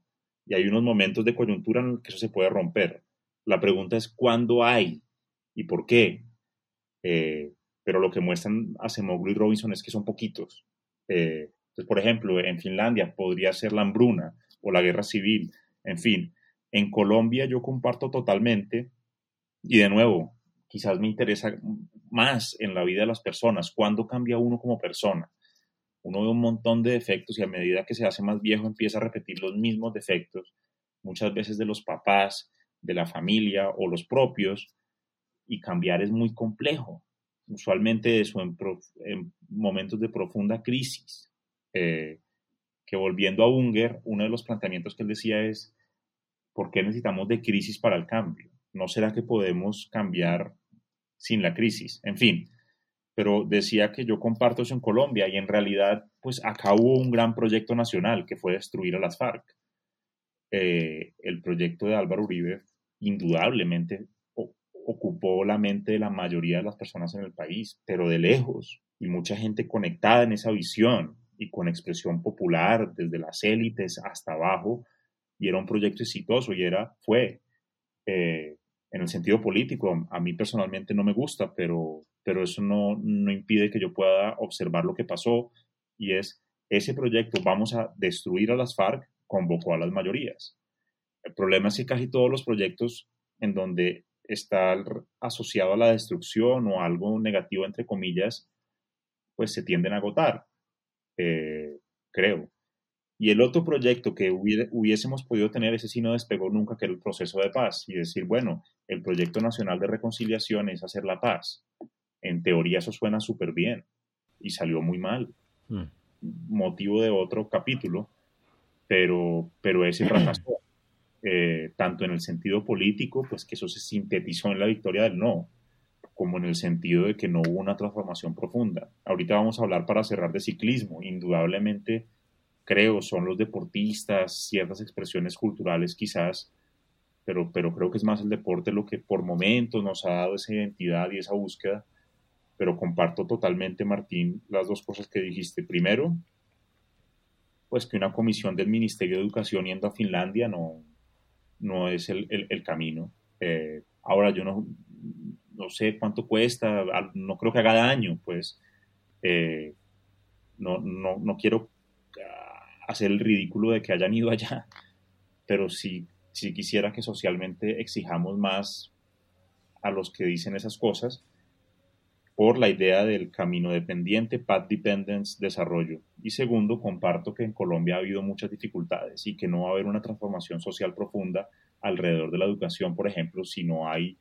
y hay unos momentos de coyuntura en los que eso se puede romper. La pregunta es cuándo hay y por qué. Eh, pero lo que muestran Acemoglu y Robinson es que son poquitos. Eh, entonces, por ejemplo, en Finlandia podría ser la hambruna o la guerra civil. En fin, en Colombia yo comparto totalmente y de nuevo, quizás me interesa más en la vida de las personas. ¿Cuándo cambia uno como persona? Uno ve un montón de defectos y a medida que se hace más viejo empieza a repetir los mismos defectos, muchas veces de los papás, de la familia o los propios, y cambiar es muy complejo. Usualmente eso en, momentos de profunda crisis. Eh, que volviendo a Unger, uno de los planteamientos que él decía es, ¿por qué necesitamos de crisis para el cambio? ¿No será que podemos cambiar sin la crisis? En fin, pero decía que yo comparto eso en Colombia y en realidad, pues acá hubo un gran proyecto nacional que fue destruir a las FARC. Eh, el proyecto de Álvaro Uribe indudablemente ocupó la mente de la mayoría de las personas en el país, pero de lejos, y mucha gente conectada en esa visión y con expresión popular desde las élites hasta abajo, y era un proyecto exitoso y era, fue eh, en el sentido político, a mí personalmente no me gusta, pero, pero eso no, no impide que yo pueda observar lo que pasó y es ese proyecto, vamos a destruir a las FARC, convocó a las mayorías. El problema es que casi todos los proyectos en donde está asociado a la destrucción o algo negativo, entre comillas, pues se tienden a agotar, eh, creo. Y el otro proyecto que hubiésemos podido tener, ese sí no despegó nunca, que era el proceso de paz. Y decir, bueno, el proyecto nacional de reconciliación es hacer la paz. En teoría eso suena súper bien y salió muy mal. Mm. Motivo de otro capítulo, pero, pero ese fracasó. Eh, tanto en el sentido político, pues que eso se sintetizó en la victoria del no, como en el sentido de que no hubo una transformación profunda. Ahorita vamos a hablar para cerrar de ciclismo. Indudablemente creo, son los deportistas, ciertas expresiones culturales quizás, pero, pero creo que es más el deporte lo que por momentos nos ha dado esa identidad y esa búsqueda. Pero comparto totalmente, Martín, las dos cosas que dijiste. Primero, pues que una comisión del Ministerio de Educación yendo a Finlandia no, no es el, el, camino. Eh, ahora yo no, no sé cuánto cuesta, no creo que haga daño, pues eh, no, no, no quiero hacer el ridículo de que hayan ido allá, pero sí, sí quisiera que socialmente exijamos más a los que dicen esas cosas por la idea del camino dependiente, path dependence, desarrollo. Y segundo, comparto que en Colombia ha habido muchas dificultades y que no va a haber una transformación social profunda alrededor de la educación, por ejemplo, si no hay,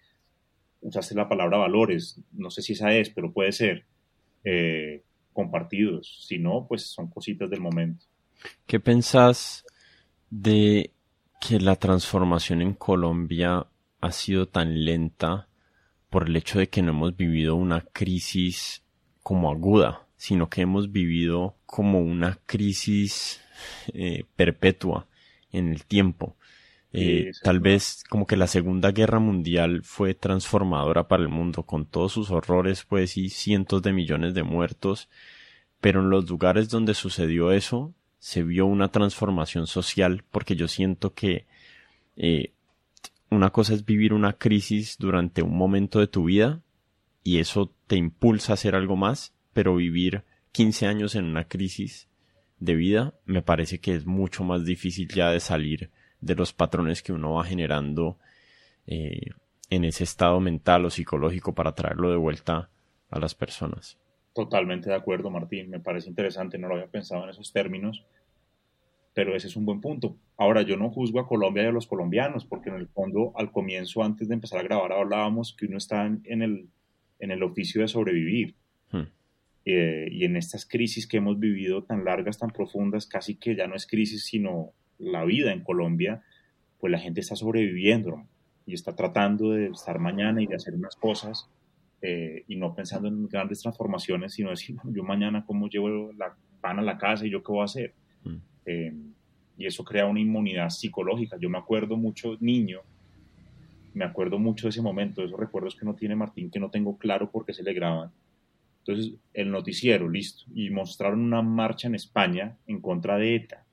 usaste la palabra valores, no sé si esa es, pero puede ser, eh, compartidos. Si no, pues son cositas del momento. ¿Qué pensás de que la transformación en Colombia ha sido tan lenta por el hecho de que no hemos vivido una crisis como aguda, sino que hemos vivido como una crisis eh, perpetua en el tiempo. Eh, tal vez como que la Segunda Guerra Mundial fue transformadora para el mundo, con todos sus horrores, pues, y cientos de millones de muertos, pero en los lugares donde sucedió eso, se vio una transformación social, porque yo siento que eh, una cosa es vivir una crisis durante un momento de tu vida y eso te impulsa a hacer algo más, pero vivir 15 años en una crisis de vida me parece que es mucho más difícil ya de salir de los patrones que uno va generando eh, en ese estado mental o psicológico para traerlo de vuelta a las personas. Totalmente de acuerdo, Martín. Me parece interesante, no lo había pensado en esos términos pero ese es un buen punto. Ahora, yo no juzgo a Colombia y a los colombianos, porque en el fondo, al comienzo, antes de empezar a grabar, hablábamos que uno está en el, en el oficio de sobrevivir. Hmm. Eh, y en estas crisis que hemos vivido tan largas, tan profundas, casi que ya no es crisis, sino la vida en Colombia, pues la gente está sobreviviendo y está tratando de estar mañana y de hacer unas cosas eh, y no pensando en grandes transformaciones, sino decir, yo mañana cómo llevo la pan a la casa y yo qué voy a hacer. Eh, y eso crea una inmunidad psicológica. Yo me acuerdo mucho, niño, me acuerdo mucho de ese momento, de esos recuerdos que no tiene Martín, que no tengo claro por qué se le graban. Entonces, el noticiero, listo, y mostraron una marcha en España en contra de ETA.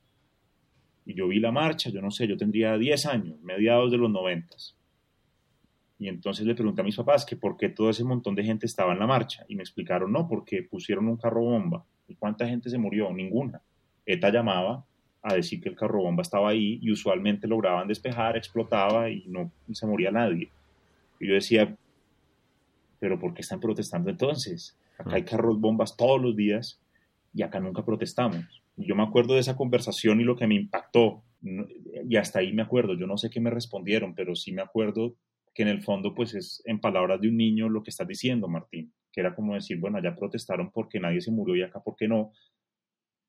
Y yo vi la marcha, yo no sé, yo tendría 10 años, mediados de los 90. Y entonces le pregunté a mis papás que por qué todo ese montón de gente estaba en la marcha. Y me explicaron, no, porque pusieron un carro bomba. ¿Y cuánta gente se murió? Ninguna. ETA llamaba a decir que el carro bomba estaba ahí y usualmente lograban despejar, explotaba y no se moría nadie. Y yo decía, pero ¿por qué están protestando entonces? Acá hay carros bombas todos los días y acá nunca protestamos. Y yo me acuerdo de esa conversación y lo que me impactó, y hasta ahí me acuerdo, yo no sé qué me respondieron, pero sí me acuerdo que en el fondo pues es en palabras de un niño lo que estás diciendo, Martín, que era como decir, bueno, allá protestaron porque nadie se murió y acá por qué no,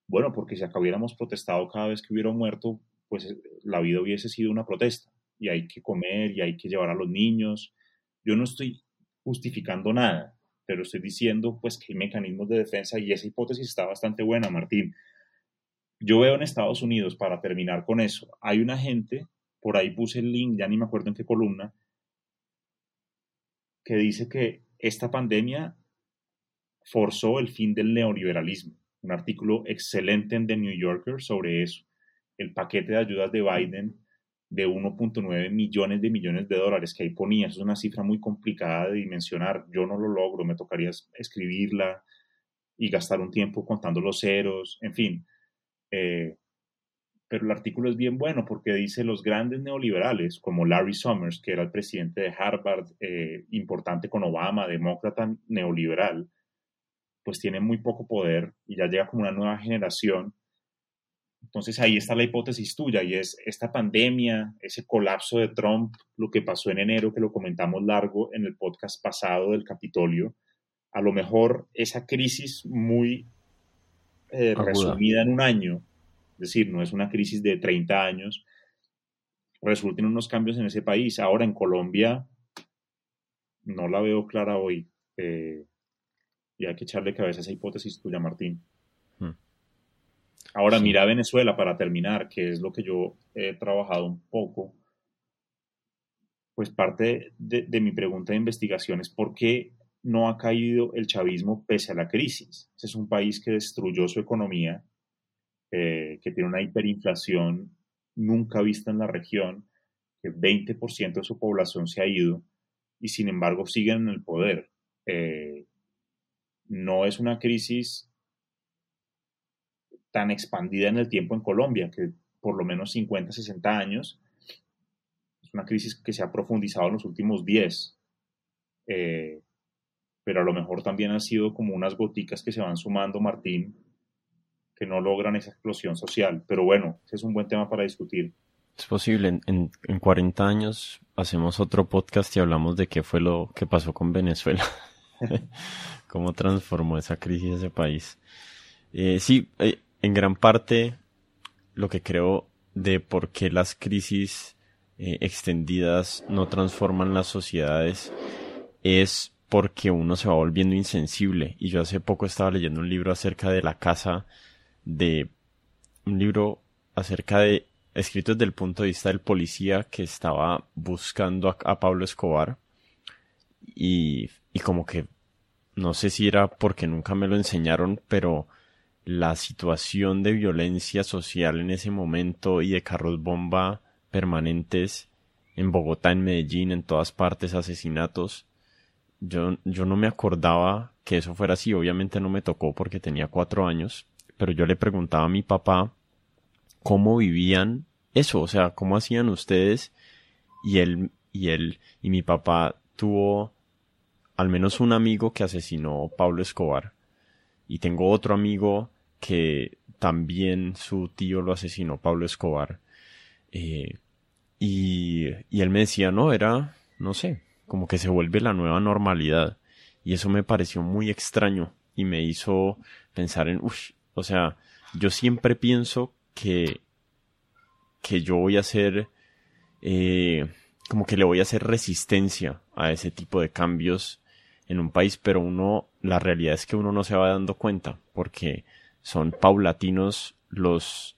bueno, porque si acá hubiéramos protestado cada vez que hubiera muerto, pues eh, la vida hubiese sido una protesta y hay que comer y hay que llevar a los niños. Yo no estoy justificando nada, pero estoy diciendo pues que hay mecanismos de defensa y esa hipótesis está bastante buena, Martín. Yo veo en Estados Unidos, para terminar con eso, hay una gente, por ahí puse el link, ya ni me acuerdo en qué columna, que dice que esta pandemia forzó el fin del neoliberalismo un artículo excelente en The New Yorker sobre eso. El paquete de ayudas de Biden de 1.9 millones de millones de dólares que ahí ponía, es una cifra muy complicada de dimensionar. Yo no lo logro, me tocaría escribirla y gastar un tiempo contando los ceros, en fin. Eh, pero el artículo es bien bueno porque dice los grandes neoliberales, como Larry Summers, que era el presidente de Harvard, eh, importante con Obama, demócrata neoliberal, pues tiene muy poco poder y ya llega como una nueva generación. Entonces ahí está la hipótesis tuya y es esta pandemia, ese colapso de Trump, lo que pasó en enero, que lo comentamos largo en el podcast pasado del Capitolio, a lo mejor esa crisis muy eh, resumida en un año, es decir, no es una crisis de 30 años, resulta en unos cambios en ese país. Ahora en Colombia no la veo clara hoy. Eh, y hay que echarle cabeza a esa hipótesis tuya, Martín. Hmm. Ahora, mira Venezuela para terminar, que es lo que yo he trabajado un poco. Pues parte de, mi pregunta de investigación es por qué no ha caído el chavismo pese a la crisis. Ese es un país que destruyó su economía, eh, que tiene una hiperinflación nunca vista en la región, que 20% de su población se ha ido y sin embargo siguen en el poder. Eh, no es una crisis tan expandida en el tiempo en Colombia, que por lo menos 50, 60 años, es una crisis que se ha profundizado en los últimos 10. Eh, pero a lo mejor también han sido como unas goticas que se van sumando, Martín, que no logran esa explosión social. Pero bueno, ese es un buen tema para discutir. Es posible, en, en 40 años hacemos otro podcast y hablamos de qué fue lo que pasó con Venezuela, cómo transformó esa crisis ese país. Eh, sí, eh, en gran parte lo que creo de por qué las crisis eh, extendidas no transforman las sociedades es porque uno se va volviendo insensible. Y yo hace poco estaba leyendo un libro acerca de la casa de un libro acerca de escrito desde el punto de vista del policía que estaba buscando a, Pablo Escobar y, y como que no sé si era porque nunca me lo enseñaron, pero la situación de violencia social en ese momento y de carros bomba permanentes en Bogotá, en Medellín, en todas partes, asesinatos. Yo, yo no me acordaba que eso fuera así. Obviamente no me tocó porque tenía cuatro años, pero yo le preguntaba a mi papá cómo vivían eso, o sea, cómo hacían ustedes y él y él y mi papá tuvo al menos un amigo que asesinó Pablo Escobar y tengo otro amigo que también su tío lo asesinó, Pablo Escobar. Eh, y, y él me decía, no, era, no sé, como que se vuelve la nueva normalidad. Y eso me pareció muy extraño y me hizo pensar en, uff, o sea, yo siempre pienso que, que yo voy a hacer, eh, como que le voy a hacer resistencia a ese tipo de cambios en un país, pero uno, la realidad es que uno no se va dando cuenta, porque son paulatinos los,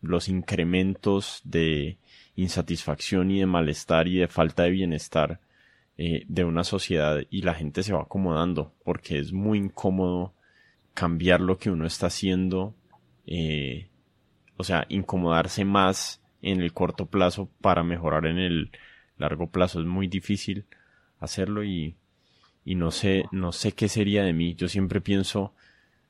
los incrementos de insatisfacción y de malestar y de falta de bienestar eh, de una sociedad y la gente se va acomodando porque es muy incómodo cambiar lo que uno está haciendo, eh, o sea, incomodarse más en el corto plazo para mejorar en el largo plazo es muy difícil hacerlo y, y no sé, no sé qué sería de mí. Yo siempre pienso,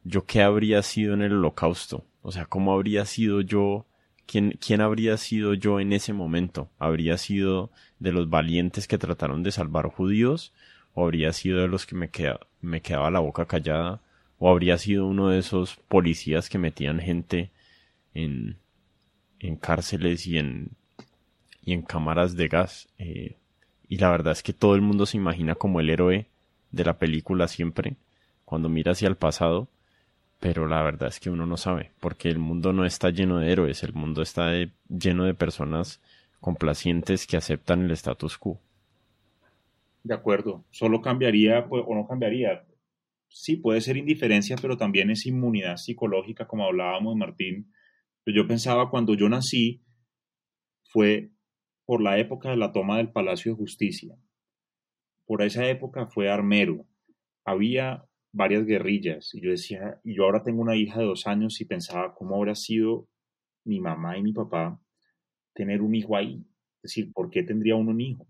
yo qué habría sido en el holocausto, o sea, cómo habría sido yo, quién, quién habría sido yo en ese momento, habría sido de los valientes que trataron de salvar judíos, o habría sido de los que me, queda, me quedaba la boca callada, o habría sido uno de esos policías que metían gente en, en cárceles y en, y en cámaras de gas. Eh, y la verdad es que todo el mundo se imagina como el héroe de la película siempre, cuando mira hacia el pasado, pero la verdad es que uno no sabe, porque el mundo no está lleno de héroes, el mundo está lleno de personas complacientes que aceptan el status quo. De acuerdo, solo cambiaría pues, o no cambiaría. Sí, puede ser indiferencia, pero también es inmunidad psicológica, como hablábamos, Martín. Pues yo pensaba cuando yo nací, fue por la época de la toma del Palacio de Justicia. Por esa época fue armero. Había varias guerrillas. Y yo decía, y yo ahora tengo una hija de dos años y pensaba cómo habrá sido mi mamá y mi papá tener un hijo ahí. Es decir, ¿por qué tendría uno un hijo?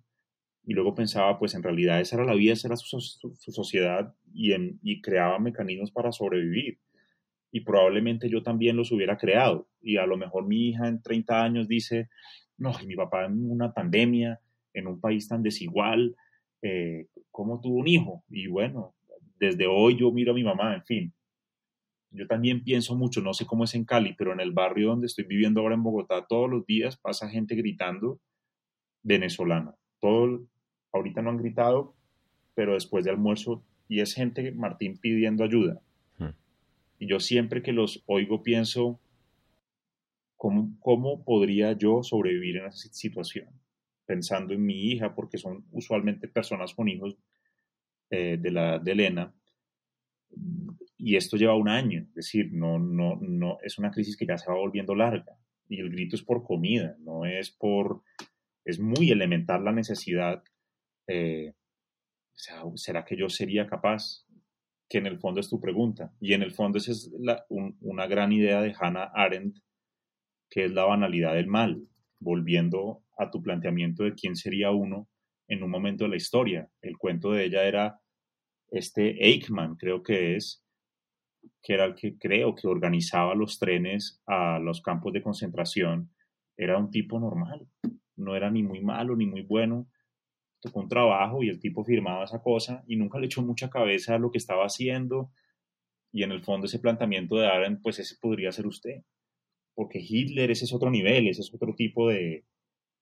Y luego pensaba, pues en realidad esa era la vida, esa era su, sociedad y, y creaba mecanismos para sobrevivir. Y probablemente yo también los hubiera creado. Y a lo mejor mi hija en 30 años dice, no, mi papá en una pandemia, en un país tan desigual, eh, ¿cómo tuvo un hijo? Y bueno, desde hoy yo miro a mi mamá, en fin. Yo también pienso mucho, no sé cómo es en Cali, pero en el barrio donde estoy viviendo ahora en Bogotá, todos los días pasa gente gritando venezolana. Todo, ahorita no han gritado, pero después de almuerzo, y es gente, Martín, pidiendo ayuda. Hmm. Y yo siempre que los oigo pienso, ¿cómo, ¿cómo podría yo sobrevivir en esa situación? Pensando en mi hija, porque son usualmente personas con hijos eh, de la de Elena. Y esto lleva un año, es decir, no, no, no, es una crisis que ya se va volviendo larga. Y el grito es por comida, no es por, es muy elemental la necesidad. Eh, ¿Será que yo sería capaz? Que en el fondo es tu pregunta. Y en el fondo esa es una gran idea de Hannah Arendt, que es la banalidad del mal, volviendo a tu planteamiento de quién sería uno en un momento de la historia. El cuento de ella era este Eichmann, creo que es, que era el que creo que organizaba los trenes a los campos de concentración, era un tipo normal, no era ni muy malo ni muy bueno, tocó un trabajo y el tipo firmaba esa cosa y nunca le echó mucha cabeza a lo que estaba haciendo. Y en el fondo ese planteamiento de Aaron, pues ese podría ser usted, porque Hitler ese es otro nivel, ese es otro tipo de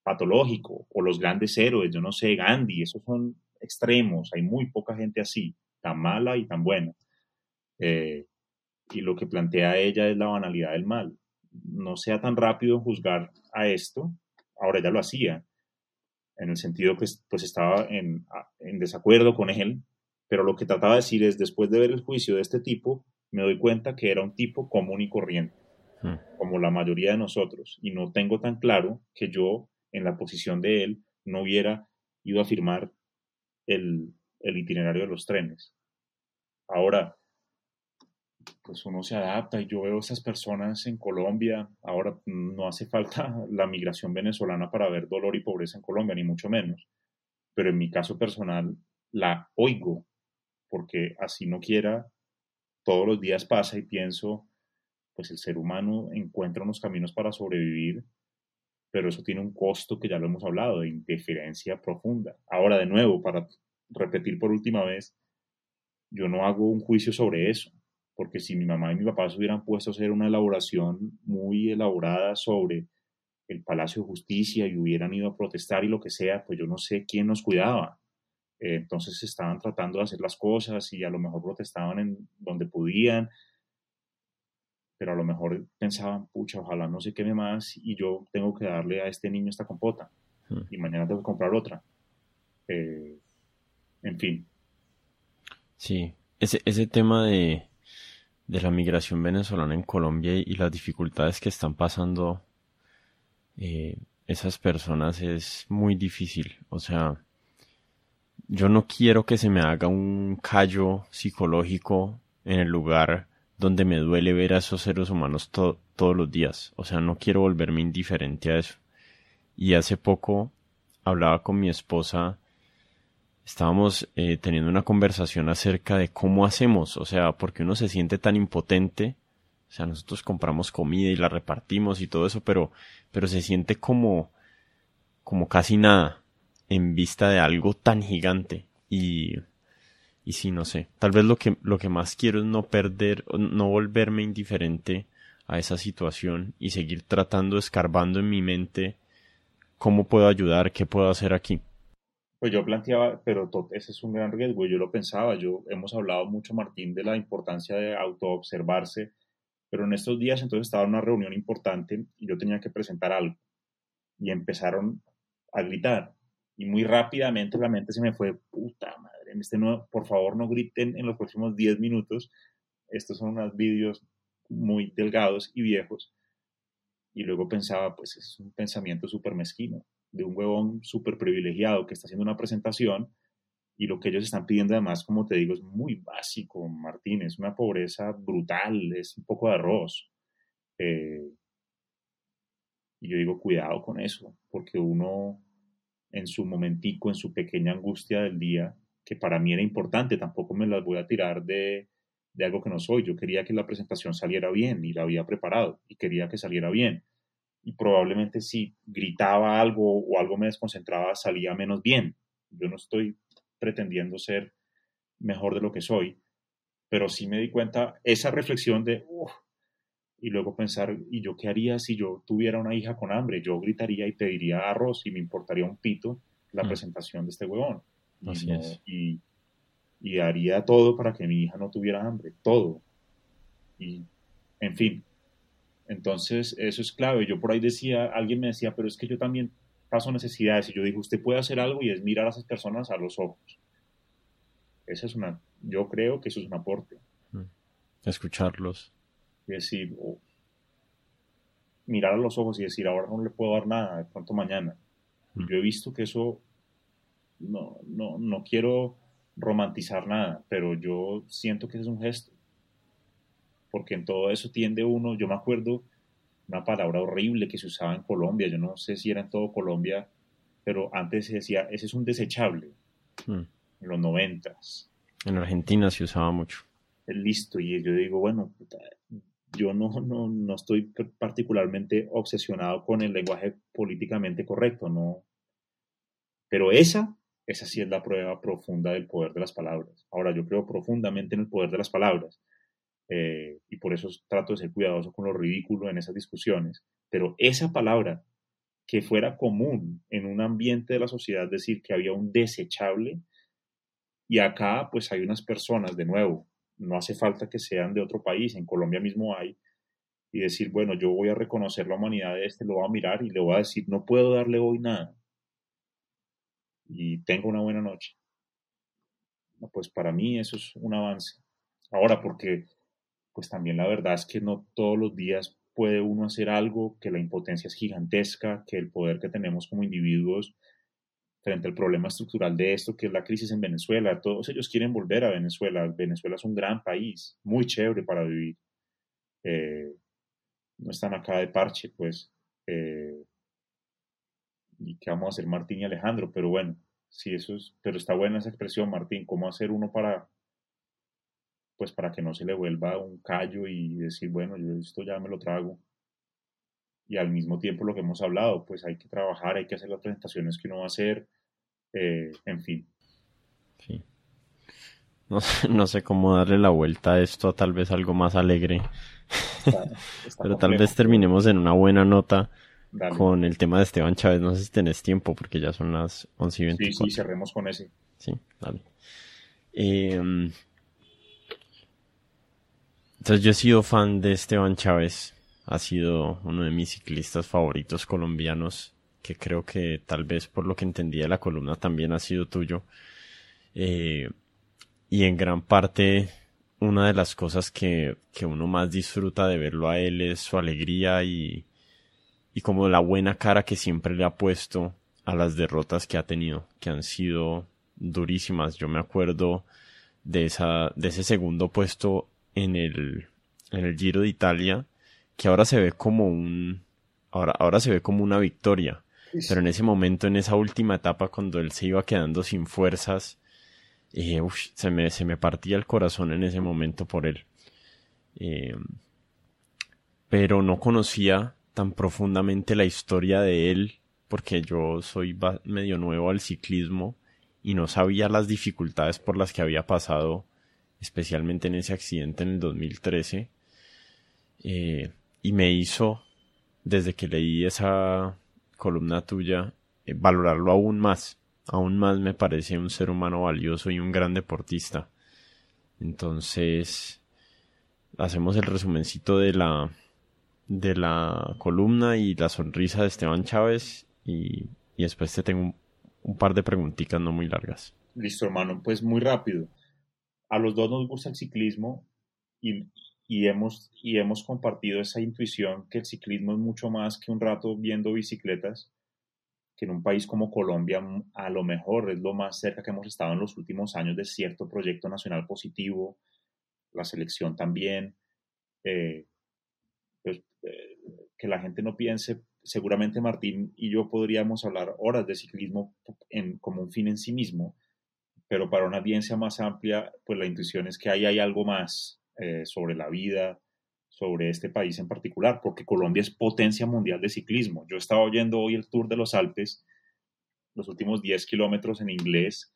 patológico, o los grandes héroes, yo no sé, Gandhi, esos son extremos, hay muy poca gente así, tan mala y tan buena. Eh, y lo que plantea ella es la banalidad del mal. No sea tan rápido en juzgar a esto, ahora ella lo hacía, en el sentido que pues estaba en, en desacuerdo con él, pero lo que trataba de decir es, después de ver el juicio de este tipo, me doy cuenta que era un tipo común y corriente, hmm. como la mayoría de nosotros, y no tengo tan claro que yo, en la posición de él, no hubiera ido a firmar el, el itinerario de los trenes. Ahora, pues uno se adapta y yo veo esas personas en Colombia, ahora no hace falta la migración venezolana para ver dolor y pobreza en Colombia, ni mucho menos, pero en mi caso personal la oigo, porque así no quiera, todos los días pasa y pienso, pues el ser humano encuentra unos caminos para sobrevivir, pero eso tiene un costo que ya lo hemos hablado, de indiferencia profunda. Ahora, de nuevo, para repetir por última vez, yo no hago un juicio sobre eso porque si mi mamá y mi papá se hubieran puesto a hacer una elaboración muy elaborada sobre el Palacio de Justicia y hubieran ido a protestar y lo que sea, pues yo no sé quién nos cuidaba. Eh, entonces estaban tratando de hacer las cosas y a lo mejor protestaban en donde podían, pero a lo mejor pensaban, pucha, ojalá no se queme más y yo tengo que darle a este niño esta compota hmm. y mañana tengo que comprar otra. Eh, en fin. Sí, ese, ese tema de, de la migración venezolana en Colombia y, las dificultades que están pasando eh, esas personas es muy difícil. O sea, yo no quiero que se me haga un callo psicológico en el lugar donde me duele ver a esos seres humanos todos los días. O sea, no quiero volverme indiferente a eso. Y hace poco hablaba con mi esposa estábamos eh, teniendo una conversación acerca de cómo hacemos, o sea, porque uno se siente tan impotente, o sea, nosotros compramos comida y la repartimos y todo eso, pero, pero se siente como, como casi nada en vista de algo tan gigante y, y sí, no sé, tal vez lo que, lo que más quiero es no perder, no volverme indiferente a esa situación y seguir tratando, escarbando en mi mente cómo puedo ayudar, qué puedo hacer aquí. Pues yo planteaba, pero ese es un gran riesgo, yo lo pensaba, yo hemos hablado mucho, Martín, de la importancia de autoobservarse, pero en estos días entonces estaba en una reunión importante y yo tenía que presentar algo y empezaron a gritar y muy rápidamente la mente se me fue, puta madre, este no, por favor no griten en los próximos 10 minutos, estos son unos vídeos muy delgados y viejos y luego pensaba, pues es un pensamiento súper mezquino de un huevón súper privilegiado que está haciendo una presentación y lo que ellos están pidiendo además, como te digo, es muy básico, Martín, es una pobreza brutal, es un poco de arroz. Eh, y yo digo, cuidado con eso, porque uno en su momentico, en su pequeña angustia del día, que para mí era importante, tampoco me las voy a tirar de, de algo que no soy. Yo quería que la presentación saliera bien y la había preparado y quería que saliera bien y probablemente si gritaba algo o algo me desconcentraba salía menos bien. Yo no estoy pretendiendo ser mejor de lo que soy, pero sí me di cuenta esa reflexión de, y luego pensar, ¿y yo qué haría si yo tuviera una hija con hambre? Yo gritaría y pediría arroz y me importaría un pito la mm. presentación de este huevón. Y, y haría todo para que mi hija no tuviera hambre, todo. Y, en fin, entonces, eso es clave. Yo por ahí decía, alguien me decía, pero es que yo también paso necesidades. Y yo dije, usted puede hacer algo y es mirar a esas personas a los ojos. Esa es una, yo creo que eso es un aporte. Mm. Escucharlos. Y decir, mirar a los ojos y decir, ahora no le puedo dar nada, de pronto mañana. Mm. Yo he visto que eso, no, no, no quiero romantizar nada, pero yo siento que es un gesto porque en todo eso tiende uno, yo me acuerdo una palabra horrible que se usaba en Colombia, yo no sé si era en todo Colombia, pero antes se decía, ese es un desechable, hmm. en los noventas. En Argentina se usaba mucho. listo. Y yo digo, bueno, yo no, no, no estoy particularmente obsesionado con el lenguaje políticamente correcto, no. Pero esa, esa sí es la prueba profunda del poder de las palabras. Ahora, yo creo profundamente en el poder de las palabras. Eh, y por eso trato de ser cuidadoso con lo ridículo en esas discusiones. Pero esa palabra que fuera común en un ambiente de la sociedad, decir que había un desechable, y acá pues hay unas personas, de nuevo, no hace falta que sean de otro país, en Colombia mismo hay, y decir, bueno, yo voy a reconocer la humanidad de este, lo voy a mirar y le voy a decir, no puedo darle hoy nada. Y tengo una buena noche. Pues para mí eso es un avance. Ahora, porque pues también la verdad es que no todos los días puede uno hacer algo, que la impotencia es gigantesca, que el poder que tenemos como individuos frente al problema estructural de esto, que es la crisis en Venezuela. Todos ellos quieren volver a Venezuela. Venezuela es un gran país, muy chévere para vivir. Eh, no están acá de parche, pues. Eh, ¿Y qué vamos a hacer Martín y Alejandro? Pero bueno, sí, eso es, pero está buena esa expresión, Martín. ¿Cómo hacer uno para, pues para que no se le vuelva un callo y decir, bueno, yo esto ya me lo trago? y al mismo tiempo lo que hemos hablado, pues hay que trabajar, hay que hacer las presentaciones que uno va a hacer, eh, en fin. Sí. No sé, no sé, cómo darle la vuelta a esto, tal vez algo más alegre. Pero tal vez terminemos en una buena nota con el tema de Esteban Chávez. No sé si tenés tiempo, porque ya son las 11 y 24. Sí, sí, cerremos con ese. Sí, dale. Em, entonces yo he sido fan de Esteban Chávez ha sido uno de mis ciclistas favoritos colombianos, que creo que tal vez por lo que entendía de la columna también ha sido tuyo. Eh, y en gran parte una de las cosas que, que, uno más disfruta de verlo a él es su alegría y, y como la buena cara que siempre le ha puesto a las derrotas que ha tenido, que han sido durísimas. Yo me acuerdo de esa, de ese segundo puesto en el, en el Giro de Italia, que ahora se ve como un, ahora, ahora se ve como una victoria. Pero en ese momento, en esa última etapa, cuando él se iba quedando sin fuerzas, eh, se, me, se me partía el corazón en ese momento por él. Eh, pero no conocía tan profundamente la historia de él, porque yo soy medio nuevo al ciclismo y no sabía las dificultades por las que había pasado, especialmente en ese accidente en el 2013. Eh, y me hizo, desde que leí esa columna tuya, eh, valorarlo aún más. Aún más me parece un ser humano valioso y un gran deportista. Entonces, hacemos el resumencito de la, de la columna y la sonrisa de Esteban Chávez y, y después te tengo un, un par de preguntitas no muy largas. Listo, hermano. Pues muy rápido. A los dos nos gusta el ciclismo y, y hemos, y hemos compartido esa intuición que el ciclismo es mucho más que un rato viendo bicicletas, que en un país como Colombia a lo mejor es lo más cerca que hemos estado en los últimos años de cierto proyecto nacional positivo, la selección también, eh, que la gente no piense, seguramente Martín y yo podríamos hablar horas de ciclismo en, como un fin en sí mismo, pero para una audiencia más amplia, pues la intuición es que ahí hay algo más, eh, sobre la vida, sobre este país en particular, porque Colombia es potencia mundial de ciclismo. Yo estaba oyendo hoy el Tour de los Alpes, los últimos 10 kilómetros en inglés,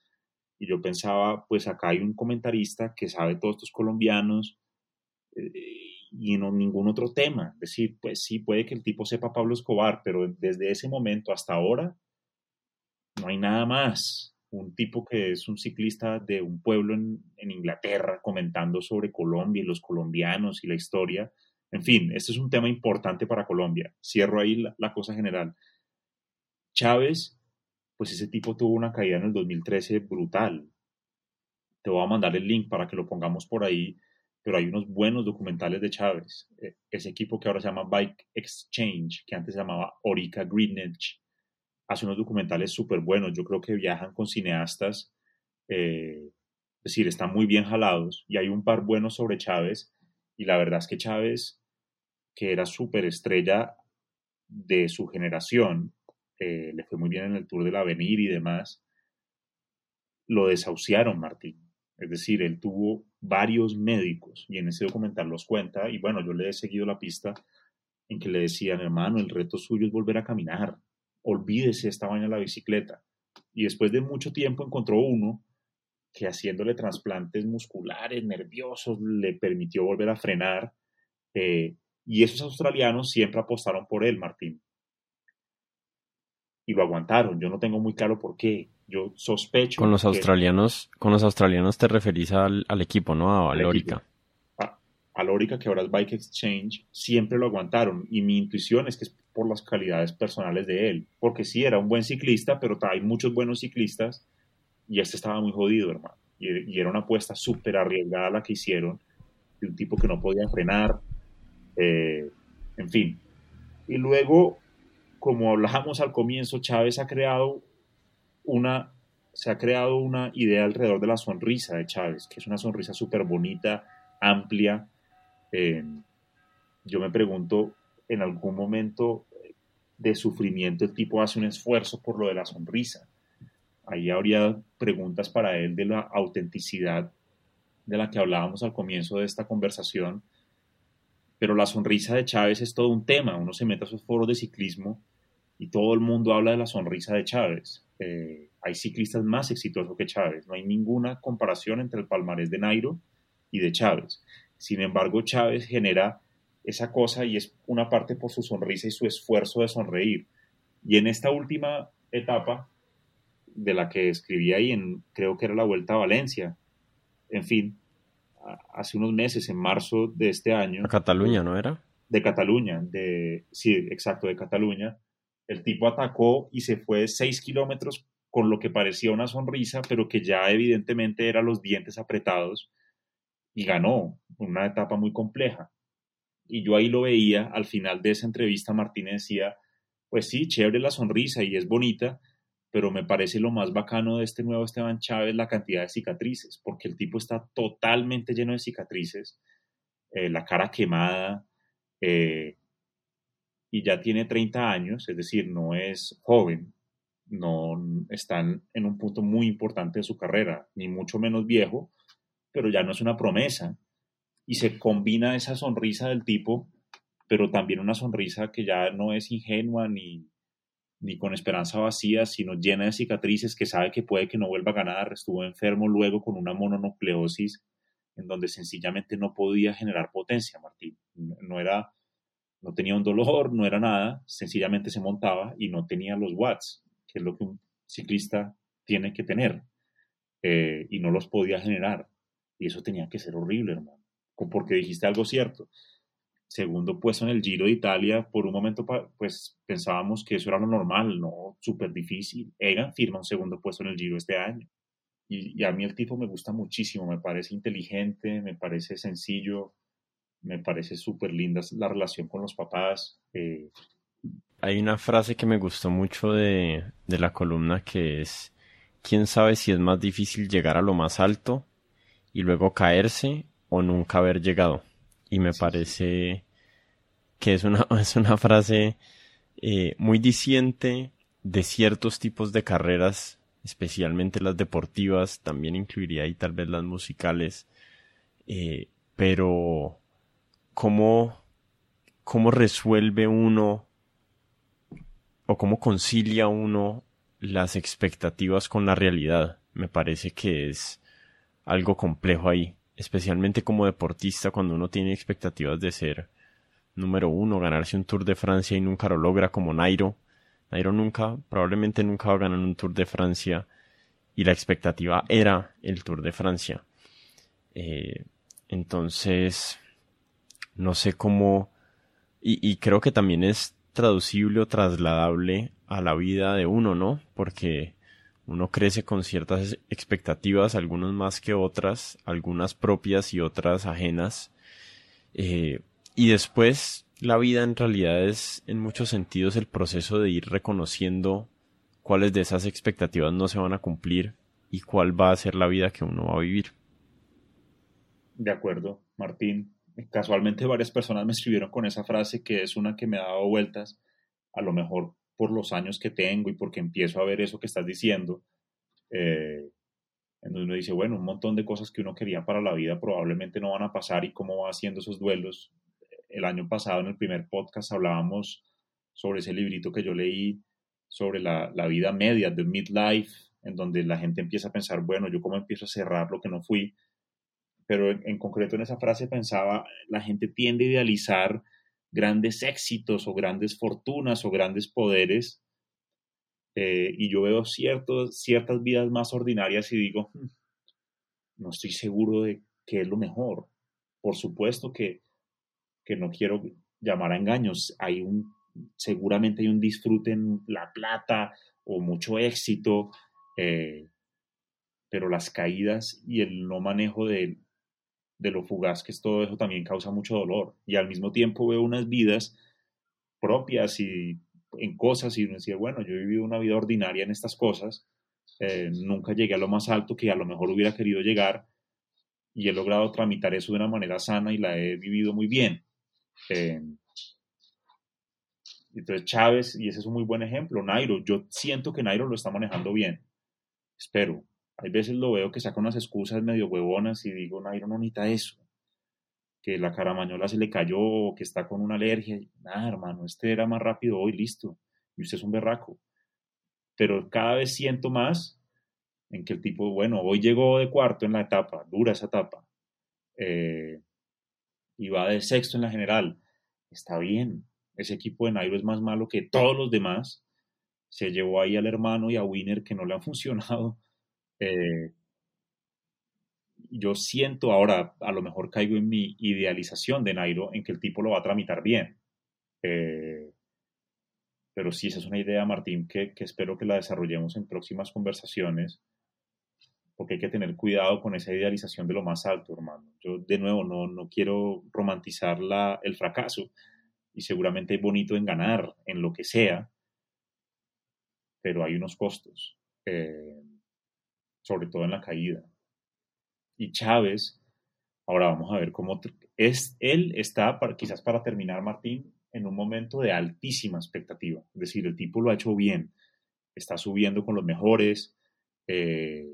y yo pensaba, pues acá hay un comentarista que sabe todos estos colombianos eh, y no ningún otro tema. Es decir, pues sí, puede que el tipo sepa Pablo Escobar, pero desde ese momento hasta ahora no hay nada más un tipo que es un ciclista de un pueblo en, Inglaterra comentando sobre Colombia y los colombianos y la historia. En fin, este es un tema importante para Colombia. Cierro ahí la, cosa general. Chávez, pues ese tipo tuvo una caída en el 2013 brutal. Te voy a mandar el link para que lo pongamos por ahí, pero hay unos buenos documentales de Chávez. E, ese equipo que ahora se llama Bike Exchange, que antes se llamaba Orica Greenwich, hace unos documentales súper buenos. Yo creo que viajan con cineastas, eh, es decir, están muy bien jalados y hay un par buenos sobre Chávez. Y la verdad es que Chávez, que era súper estrella de su generación, eh, le fue muy bien en el Tour del Avenir y demás, lo desahuciaron, Martín. Es decir, él tuvo varios médicos, y en ese documental los cuenta, y bueno, yo le he seguido la pista en que le decían, hermano, el reto suyo es volver a caminar, olvídese esta vaina de la bicicleta. Y después de mucho tiempo encontró uno que haciéndole trasplantes musculares, nerviosos, le permitió volver a frenar. Eh, y esos australianos siempre apostaron por él, Martín. Y lo aguantaron. Yo no tengo muy claro por qué. Yo sospecho. Con los australianos, con los australianos te referís al, equipo, ¿no? A Lórica. A, a, Lórica, que ahora es Bike Exchange, siempre lo aguantaron. Y mi intuición es que es por las calidades personales de él. Porque sí, era un buen ciclista, pero hay muchos buenos ciclistas. Y este estaba muy jodido, hermano. Y, era una apuesta súper arriesgada la que hicieron. De un tipo que no podía frenar. Eh, en fin. Y luego, como hablábamos al comienzo, Chávez ha creado una, se ha creado una idea alrededor de la sonrisa de Chávez, que es una sonrisa súper bonita, amplia. Eh, yo me pregunto, en algún momento de sufrimiento el tipo hace un esfuerzo por lo de la sonrisa. Ahí habría preguntas para él de la autenticidad de la que hablábamos al comienzo de esta conversación. Pero la sonrisa de Chávez es todo un tema. Uno se mete a esos foros de ciclismo y todo el mundo habla de la sonrisa de Chávez. Eh, hay ciclistas más exitosos que Chávez. No hay ninguna comparación entre el palmarés de Nairo y de Chávez. Sin embargo, Chávez genera esa cosa y es una parte por su sonrisa y su esfuerzo de sonreír. Y en esta última etapa de la que escribí ahí, en, creo que era la Vuelta a Valencia, en fin, hace unos meses, en marzo de este año. A Cataluña, ¿no era? De Cataluña, de, sí, exacto, de Cataluña. El tipo atacó y se fue seis kilómetros con lo que parecía una sonrisa, pero que ya evidentemente eran los dientes apretados y ganó una etapa muy compleja. Y yo ahí lo veía, al final de esa entrevista Martínez decía, pues sí, chévere la sonrisa y es bonita, pero me parece lo más bacano de este nuevo Esteban Chávez la cantidad de cicatrices, porque el tipo está totalmente lleno de cicatrices, eh, la cara quemada, eh, y ya tiene 30 años, es decir, no es joven, no están en un punto muy importante de su carrera, ni mucho menos viejo, pero ya no es una promesa. Y se combina esa sonrisa del tipo, pero también una sonrisa que ya no es ingenua ni, ni con esperanza vacía, sino llena de cicatrices, que sabe que puede que no vuelva a ganar. Estuvo enfermo luego con una mononucleosis en donde sencillamente no podía generar potencia, Martín. No era no tenía un dolor, no era nada, sencillamente se montaba y no tenía los watts, que es lo que un ciclista tiene que tener, eh, y no los podía generar. Y eso tenía que ser horrible, hermano, porque dijiste algo cierto. Segundo puesto en el Giro de Italia, por un momento pues pensábamos que eso era lo normal, no, súper difícil. Egan firma un segundo puesto en el Giro este año. Y, y a mí el tipo me gusta muchísimo, me parece inteligente, me parece sencillo, me parece súper linda la relación con los papás. Eh. Hay una frase que me gustó mucho de, la columna que es, ¿quién sabe si es más difícil llegar a lo más alto y luego caerse o nunca haber llegado? Y me parece que es una, es una frase eh, muy diciente de ciertos tipos de carreras, especialmente las deportivas, también incluiría ahí tal vez las musicales, eh, pero cómo, cómo resuelve uno o cómo concilia uno las expectativas con la realidad. Me parece que es algo complejo ahí, especialmente como deportista cuando uno tiene expectativas de ser número uno, ganarse un Tour de Francia y nunca lo logra como Nairo. Nairo nunca, probablemente nunca va a ganar un Tour de Francia y la expectativa era el Tour de Francia. Eh, entonces, no sé cómo, y, creo que también es traducible o trasladable a la vida de uno, ¿no? Porque uno crece con ciertas expectativas, algunas más que otras, algunas propias y otras ajenas. Eh, y después la vida en realidad es en muchos sentidos el proceso de ir reconociendo cuáles de esas expectativas no se van a cumplir y cuál va a ser la vida que uno va a vivir. De acuerdo, Martín casualmente varias personas me escribieron con esa frase que es una que me ha dado vueltas, a lo mejor por los años que tengo y porque empiezo a ver eso que estás diciendo. Eh, Entonces uno dice, bueno, un montón de cosas que uno quería para la vida probablemente no van a pasar y cómo va haciendo esos duelos. El año pasado en el primer podcast hablábamos sobre ese librito que yo leí sobre la, la vida media de midlife, en donde la gente empieza a pensar, bueno, yo cómo empiezo a cerrar lo que no fui. Pero en, concreto en esa frase pensaba, la gente tiende a idealizar grandes éxitos o grandes fortunas o grandes poderes eh, y yo veo ciertos, ciertas vidas más ordinarias y digo, hmm, no estoy seguro de qué es lo mejor. Por supuesto que, que no quiero llamar a engaños. Hay un, seguramente hay un disfrute en la plata o mucho éxito, eh, pero las caídas y el no manejo de, de lo fugaz que es todo eso también causa mucho dolor. Y al mismo tiempo veo unas vidas propias y en cosas y uno decía, bueno, yo he vivido una vida ordinaria en estas cosas, eh, nunca llegué a lo más alto que a lo mejor hubiera querido llegar y he logrado tramitar eso de una manera sana y la he vivido muy bien. Eh, entonces Chávez, y ese es un muy buen ejemplo, Nairo, yo siento que Nairo lo está manejando bien, espero. Hay veces lo veo que saca unas excusas medio huevonas y digo, Nairo no necesita eso que la caramañola se le cayó, que está con una alergia. Nada, hermano, este era más rápido hoy, listo. Y usted es un berraco. Pero cada vez siento más en que el tipo, bueno, hoy llegó de cuarto en la etapa, dura esa etapa. Eh, y va de sexto en la general. Está bien. Ese equipo de Nairo es más malo que todos los demás. Se llevó ahí al hermano y a Winner que no le han funcionado. Eh, yo siento ahora, a lo mejor caigo en mi idealización de Nairo, en que el tipo lo va a tramitar bien. Eh, pero sí, esa es una idea, Martín, que, espero que la desarrollemos en próximas conversaciones, porque hay que tener cuidado con esa idealización de lo más alto, hermano. Yo, de nuevo, no, no quiero romantizar la, el fracaso, y seguramente es bonito en ganar, en lo que sea, pero hay unos costos, eh, sobre todo en la caída y Chávez, ahora vamos a ver cómo es, él está, quizás para terminar, Martín, en un momento de altísima expectativa. Es decir, el tipo lo ha hecho bien, está subiendo con los mejores. Eh,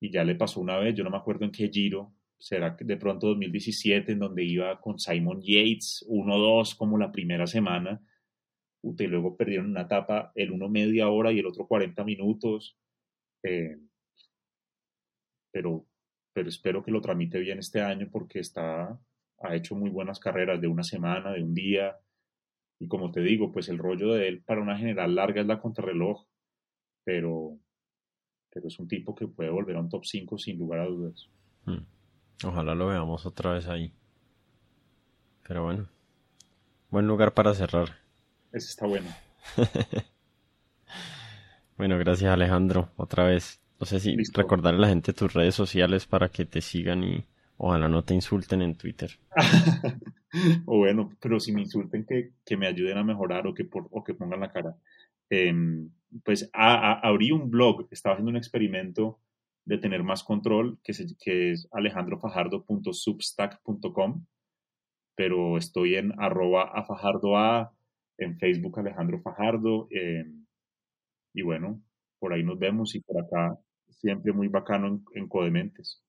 y ya le pasó una vez, yo no me acuerdo en qué giro, será de pronto 2017, en donde iba con Simon Yates, 1-2 como la primera semana, y luego perdieron una etapa, el uno media hora y el otro 40 minutos. Eh, pero, pero espero que lo tramite bien este año porque está, ha hecho muy buenas carreras de una semana, de un día. Y como te digo, pues el rollo de él para una general larga es la contrarreloj, pero, pero es un tipo que puede volver a un top 5 sin lugar a dudas. Hmm. Ojalá lo veamos otra vez ahí. Pero bueno, buen lugar para cerrar. Ese está bueno. bueno, gracias Alejandro, otra vez. No sé si recordarle a la gente tus redes sociales para que te sigan y ojalá no te insulten en Twitter. o bueno, pero si me insulten que, me ayuden a mejorar o que, por, o que pongan la cara. Em, pues abrí un blog, estaba haciendo un experimento de tener más control, que, que es alejandrofajardo.substack.com, pero estoy en arroba a fajardoa, en Facebook Alejandro Fajardo, em, y bueno, por ahí nos vemos y por acá siempre muy bacano en, Codementes.